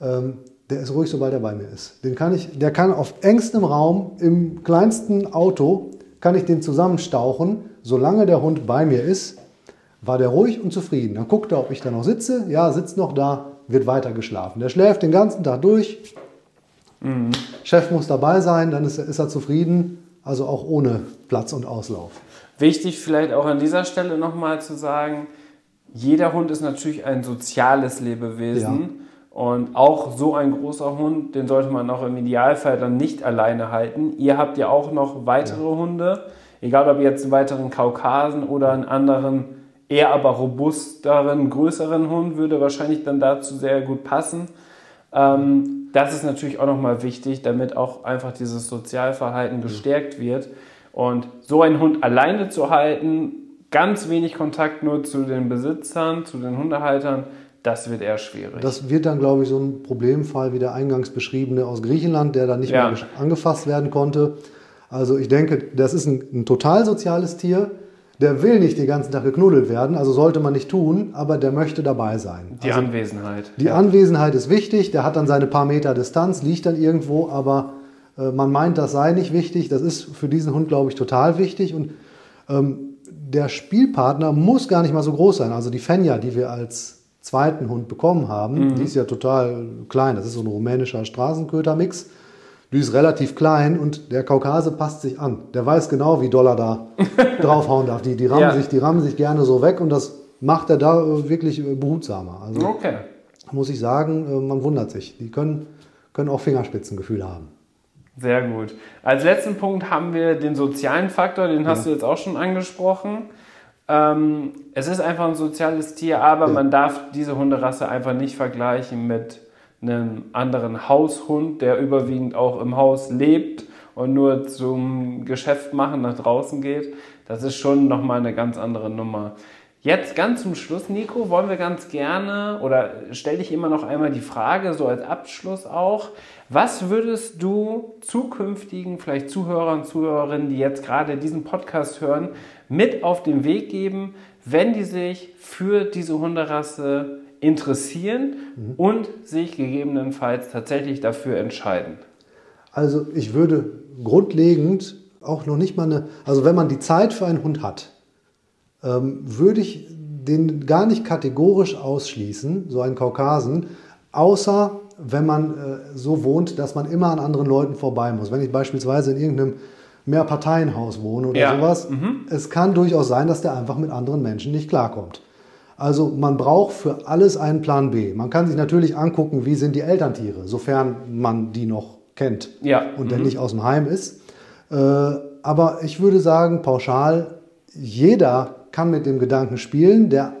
Ähm, der ist ruhig, sobald er bei mir ist. Den kann ich, der kann auf engstem Raum, im kleinsten Auto, kann ich den zusammenstauchen, solange der Hund bei mir ist, war der ruhig und zufrieden. Dann guckt er, ob ich da noch sitze. Ja, sitzt noch da, wird weiter geschlafen. Der schläft den ganzen Tag durch. Mhm. Chef muss dabei sein, dann ist, ist er zufrieden. Also auch ohne Platz und Auslauf. Wichtig vielleicht auch an dieser Stelle nochmal zu sagen, jeder Hund ist natürlich ein soziales Lebewesen. Ja. Und auch so ein großer Hund, den sollte man auch im Idealfall dann nicht alleine halten. Ihr habt ja auch noch weitere ja. Hunde, egal ob ihr jetzt einen weiteren Kaukasen oder einen anderen, eher aber robusteren, größeren Hund, würde wahrscheinlich dann dazu sehr gut passen. Ähm, das ist natürlich auch nochmal wichtig, damit auch einfach dieses Sozialverhalten gestärkt wird. Und so einen Hund alleine zu halten, ganz wenig Kontakt nur zu den Besitzern, zu den Hundehaltern, das wird eher schwierig. Das wird dann, glaube ich, so ein Problemfall wie der eingangs beschriebene aus Griechenland, der dann nicht ja. mehr angefasst werden konnte. Also ich denke, das ist ein, ein, total soziales Tier. Der will nicht den ganzen Tag geknuddelt werden, also sollte man nicht tun, aber der möchte dabei sein. Die also Anwesenheit. Die ja. Anwesenheit ist wichtig, der hat dann seine paar Meter Distanz, liegt dann irgendwo, aber äh, man meint, das sei nicht wichtig. Das ist für diesen Hund, glaube ich, total wichtig. Und ähm, der Spielpartner muss gar nicht mal so groß sein. Also die Fenja, die wir als zweiten Hund bekommen haben, mhm. die ist ja total klein. Das ist so ein rumänischer Straßenköter-Mix. Die ist relativ klein und der Kaukase passt sich an. Der weiß genau, wie doll er da draufhauen darf. Die, die, rammen ja. sich, die rammen sich gerne so weg und das macht er da äh, wirklich äh, behutsamer. Also okay. muss ich sagen, äh, man wundert sich. Die können, können auch Fingerspitzengefühl haben. Sehr gut. Als letzten Punkt haben wir den sozialen Faktor, den hast ja. du jetzt auch schon angesprochen. Ähm, es ist einfach ein soziales Tier, aber ja. man darf diese Hunderasse einfach nicht vergleichen mit einem anderen Haushund, der überwiegend auch im Haus lebt und nur zum Geschäft machen nach draußen geht. Das ist schon nochmal eine ganz andere Nummer. Jetzt ganz zum Schluss, Nico, wollen wir ganz gerne oder stelle ich immer noch einmal die Frage, so als Abschluss auch, was würdest du zukünftigen, vielleicht Zuhörern, Zuhörerinnen, die jetzt gerade diesen Podcast hören, mit auf den Weg geben, wenn die sich für diese Hunderasse interessieren mhm. und sich gegebenenfalls tatsächlich dafür entscheiden? Also ich würde grundlegend auch noch nicht mal eine, also wenn man die Zeit für einen Hund hat, ähm, würde ich den gar nicht kategorisch ausschließen, so einen Kaukasen, außer wenn man äh, so wohnt, dass man immer an anderen Leuten vorbei muss. Wenn ich beispielsweise in irgendeinem Mehrparteienhaus wohne oder ja. sowas, mhm. es kann durchaus sein, dass der einfach mit anderen Menschen nicht klarkommt. Also man braucht für alles einen Plan B. Man kann sich natürlich angucken, wie sind die Elterntiere, sofern man die noch kennt ja. und mhm. der nicht aus dem Heim ist. Äh, aber ich würde sagen, pauschal, jeder kann mit dem Gedanken spielen, der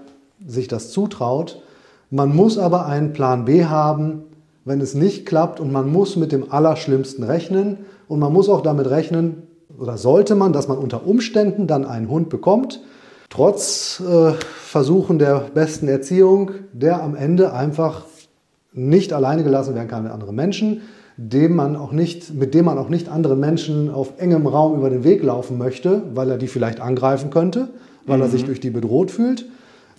sich das zutraut. Man muss aber einen Plan B haben, wenn es nicht klappt und man muss mit dem Allerschlimmsten rechnen und man muss auch damit rechnen, oder sollte man, dass man unter Umständen dann einen Hund bekommt, trotz äh, Versuchen der besten Erziehung, der am Ende einfach nicht alleine gelassen werden kann mit anderen Menschen, dem man auch nicht, mit dem man auch nicht anderen Menschen auf engem Raum über den Weg laufen möchte, weil er die vielleicht angreifen könnte weil mhm. er sich durch die bedroht fühlt.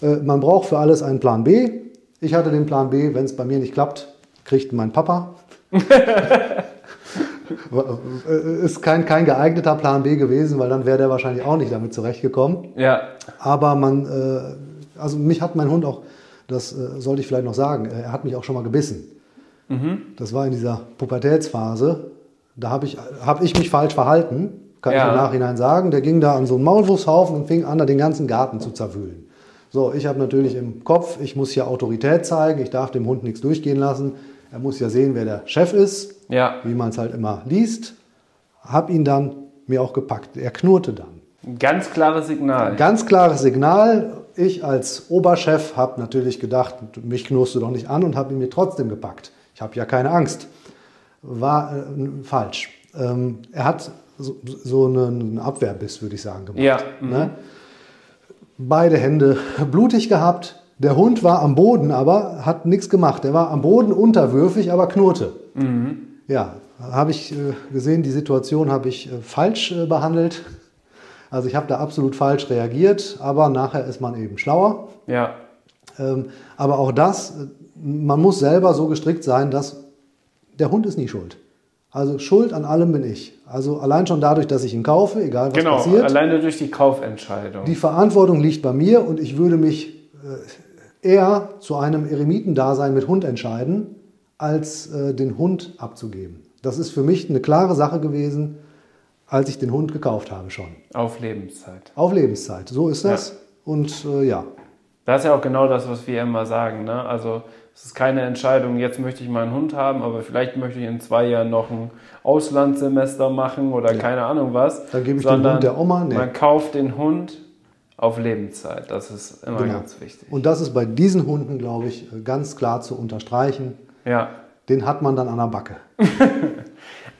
Äh, man braucht für alles einen Plan B. Ich hatte den Plan B, wenn es bei mir nicht klappt, kriegt mein Papa. ist kein, kein geeigneter Plan B gewesen, weil dann wäre der wahrscheinlich auch nicht damit zurechtgekommen. Ja. Aber man, äh, also mich hat mein Hund auch, das äh, sollte ich vielleicht noch sagen, er hat mich auch schon mal gebissen. Mhm. Das war in dieser Pubertätsphase. Da habe ich, hab ich mich falsch verhalten kann ja. ich im Nachhinein sagen. Der ging da an so einen Maulwurfshaufen und fing an, da den ganzen Garten zu zerwühlen. So, ich habe natürlich im Kopf, ich muss hier Autorität zeigen, ich darf dem Hund nichts durchgehen lassen. Er muss ja sehen, wer der Chef ist, ja. wie man es halt immer liest. Hab ihn dann mir auch gepackt. Er knurrte dann. Ganz klares Signal. Ganz klares Signal. Ich als Oberchef habe natürlich gedacht, mich knurst du doch nicht an und habe ihn mir trotzdem gepackt. Ich habe ja keine Angst. War äh, falsch. Ähm, er hat so, so einen Abwehrbiss, würde ich sagen, gemacht. Ja. Mhm. Ne? Beide Hände blutig gehabt. Der Hund war am Boden, aber hat nichts gemacht. Er war am Boden unterwürfig, aber knurrte. Mhm. Ja, habe ich äh, gesehen, die Situation habe ich äh, falsch äh, behandelt. Also ich habe da absolut falsch reagiert, aber nachher ist man eben schlauer. Ja. Ähm, aber auch das, man muss selber so gestrickt sein, dass der Hund ist nie schuld. Also Schuld an allem bin ich. Also allein schon dadurch, dass ich ihn kaufe, egal was genau, passiert. alleine durch die Kaufentscheidung. Die Verantwortung liegt bei mir und ich würde mich eher zu einem Eremitendasein mit Hund entscheiden, als äh, den Hund abzugeben. Das ist für mich eine klare Sache gewesen, als ich den Hund gekauft habe schon. Auf Lebenszeit. Auf Lebenszeit, so ist das. Ja. Und äh, ja. Das ist ja auch genau das, was wir immer sagen. Ne? Also es ist keine Entscheidung, jetzt möchte ich mal einen Hund haben, aber vielleicht möchte ich in zwei Jahren noch ein Auslandssemester machen oder ja. keine Ahnung was. Dann gebe ich den Hund der Oma. Nee. Man kauft den Hund auf Lebenszeit. Das ist immer genau. ganz wichtig. Und das ist bei diesen Hunden, glaube ich, ganz klar zu unterstreichen. Ja. Den hat man dann an der Backe.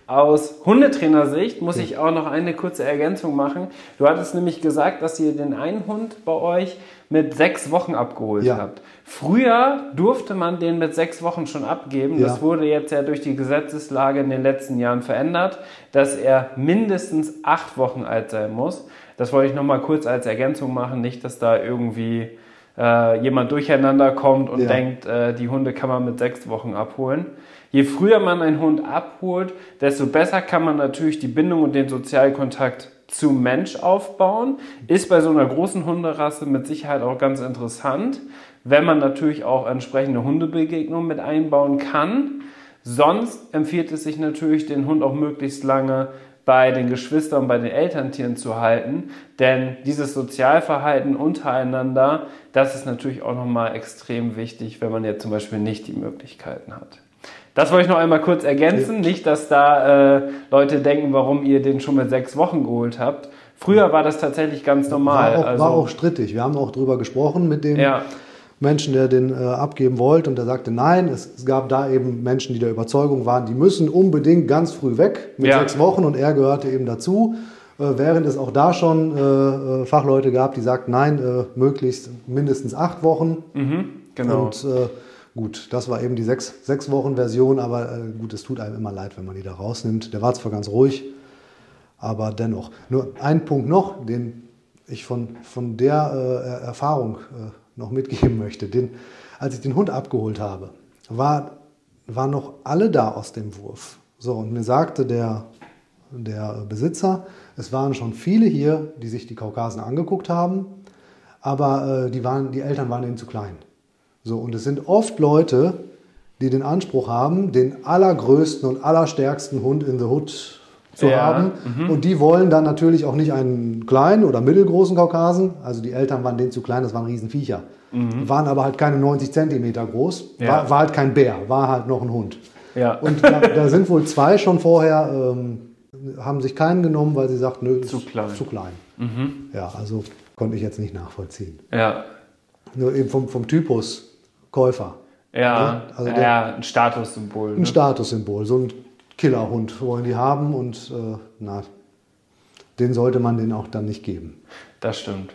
Aus Hundetrainersicht muss ich auch noch eine kurze Ergänzung machen. Du hattest nämlich gesagt, dass ihr den einen Hund bei euch mit sechs Wochen abgeholt ja. habt. Früher durfte man den mit sechs Wochen schon abgeben. Ja. Das wurde jetzt ja durch die Gesetzeslage in den letzten Jahren verändert, dass er mindestens acht Wochen alt sein muss. Das wollte ich nochmal kurz als Ergänzung machen, nicht, dass da irgendwie äh, jemand durcheinander kommt und ja. denkt, äh, die Hunde kann man mit sechs Wochen abholen. Je früher man einen Hund abholt, desto besser kann man natürlich die Bindung und den Sozialkontakt zum Mensch aufbauen. Ist bei so einer großen Hunderasse mit Sicherheit auch ganz interessant, wenn man natürlich auch entsprechende Hundebegegnungen mit einbauen kann. Sonst empfiehlt es sich natürlich, den Hund auch möglichst lange bei den Geschwistern, bei den Elterntieren zu halten. Denn dieses Sozialverhalten untereinander, das ist natürlich auch nochmal extrem wichtig, wenn man jetzt zum Beispiel nicht die Möglichkeiten hat. Das wollte ich noch einmal kurz ergänzen. Nicht, dass da äh, Leute denken, warum ihr den schon mit sechs Wochen geholt habt. Früher war das tatsächlich ganz normal. War auch, also, war auch strittig. Wir haben auch drüber gesprochen mit dem ja. Menschen, der den äh, abgeben wollte und der sagte nein. Es, es, gab da eben Menschen, die der Überzeugung waren, die müssen unbedingt ganz früh weg mit ja. sechs Wochen und er gehörte eben dazu. Äh, während es auch da schon äh, äh Fachleute gab, die sagten, nein, äh, möglichst mindestens acht Wochen. Mhm, genau. Und äh, gut, das war eben die sechs, sechs Wochen Version, aber gut, es tut einem immer leid, wenn man die da rausnimmt. Der war zwar ganz ruhig, aber dennoch. Nur ein Punkt noch, den ich von, von der Erfahrung noch mitgeben möchte. Den, als ich den Hund abgeholt habe, war, waren noch alle da aus dem Wurf. So, und mir sagte der, der Besitzer, es waren schon viele hier, die sich die Kaukasen angeguckt haben, aber äh, die, waren, die Eltern waren ihnen zu klein. So, und es sind oft Leute, die den Anspruch haben, den allergrößten und allerstärksten Hund in the Hood zu ja. haben. Mhm. Und die wollen dann natürlich auch nicht einen kleinen oder mittelgroßen Kaukasen. Also die Eltern waren denen zu klein, das waren Riesenviecher. Mhm. Waren aber halt keine 90 Zentimeter groß. Ja. War, war, halt kein Bär, war halt noch ein Hund. Ja. Und da, da sind wohl zwei schon vorher, ähm, haben sich keinen genommen, weil sie sagt, nö, zu klein. Zu klein. Mhm. Ja, also konnte ich jetzt nicht nachvollziehen. Ja. Nur eben vom, vom Typus Käufer. Ja, also der, ja ein Statussymbol. Ein ne? Statussymbol. So ein Killerhund wollen die haben und äh, na, den sollte man den auch dann nicht geben. Das stimmt.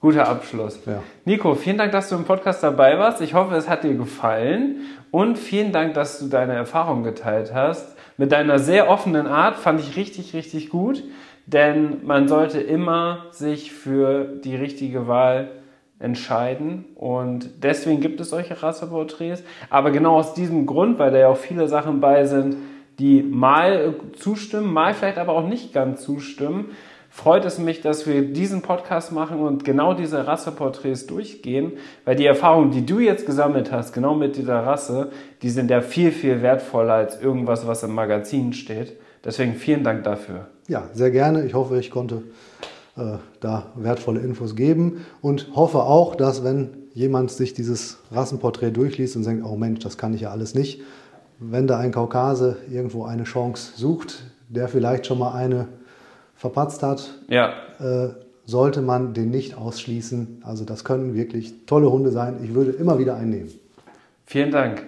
Guter Abschluss. Ja. Nico, vielen Dank, dass du im Podcast dabei warst. Ich hoffe, es hat dir gefallen. Und vielen Dank, dass du deine Erfahrungen geteilt hast. Mit deiner sehr offenen Art fand ich richtig, richtig gut. Denn man sollte immer sich für die richtige Wahl entscheiden. Und deswegen gibt es solche Rasseporträts. Aber genau aus diesem Grund, weil da ja auch viele Sachen bei sind, die mal zustimmen, mal vielleicht aber auch nicht ganz zustimmen, freut es mich, dass wir diesen Podcast machen und genau diese Rasseporträts durchgehen, weil die Erfahrungen, die du jetzt gesammelt hast, genau mit dieser Rasse, die sind ja viel, viel wertvoller als irgendwas, was im Magazin steht. Deswegen vielen Dank dafür. Ja, sehr gerne. Ich hoffe, ich konnte äh, da wertvolle Infos geben und hoffe auch, dass wenn jemand sich dieses Rassenporträt durchliest und denkt, oh Mensch, das kann ich ja alles nicht, wenn da ein Kaukase irgendwo eine Chance sucht, der vielleicht schon mal eine verpatzt hat, ja. äh, sollte man den nicht ausschließen. Also das können wirklich tolle Hunde sein. Ich würde immer wieder einen nehmen. Vielen Dank.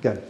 Gerne.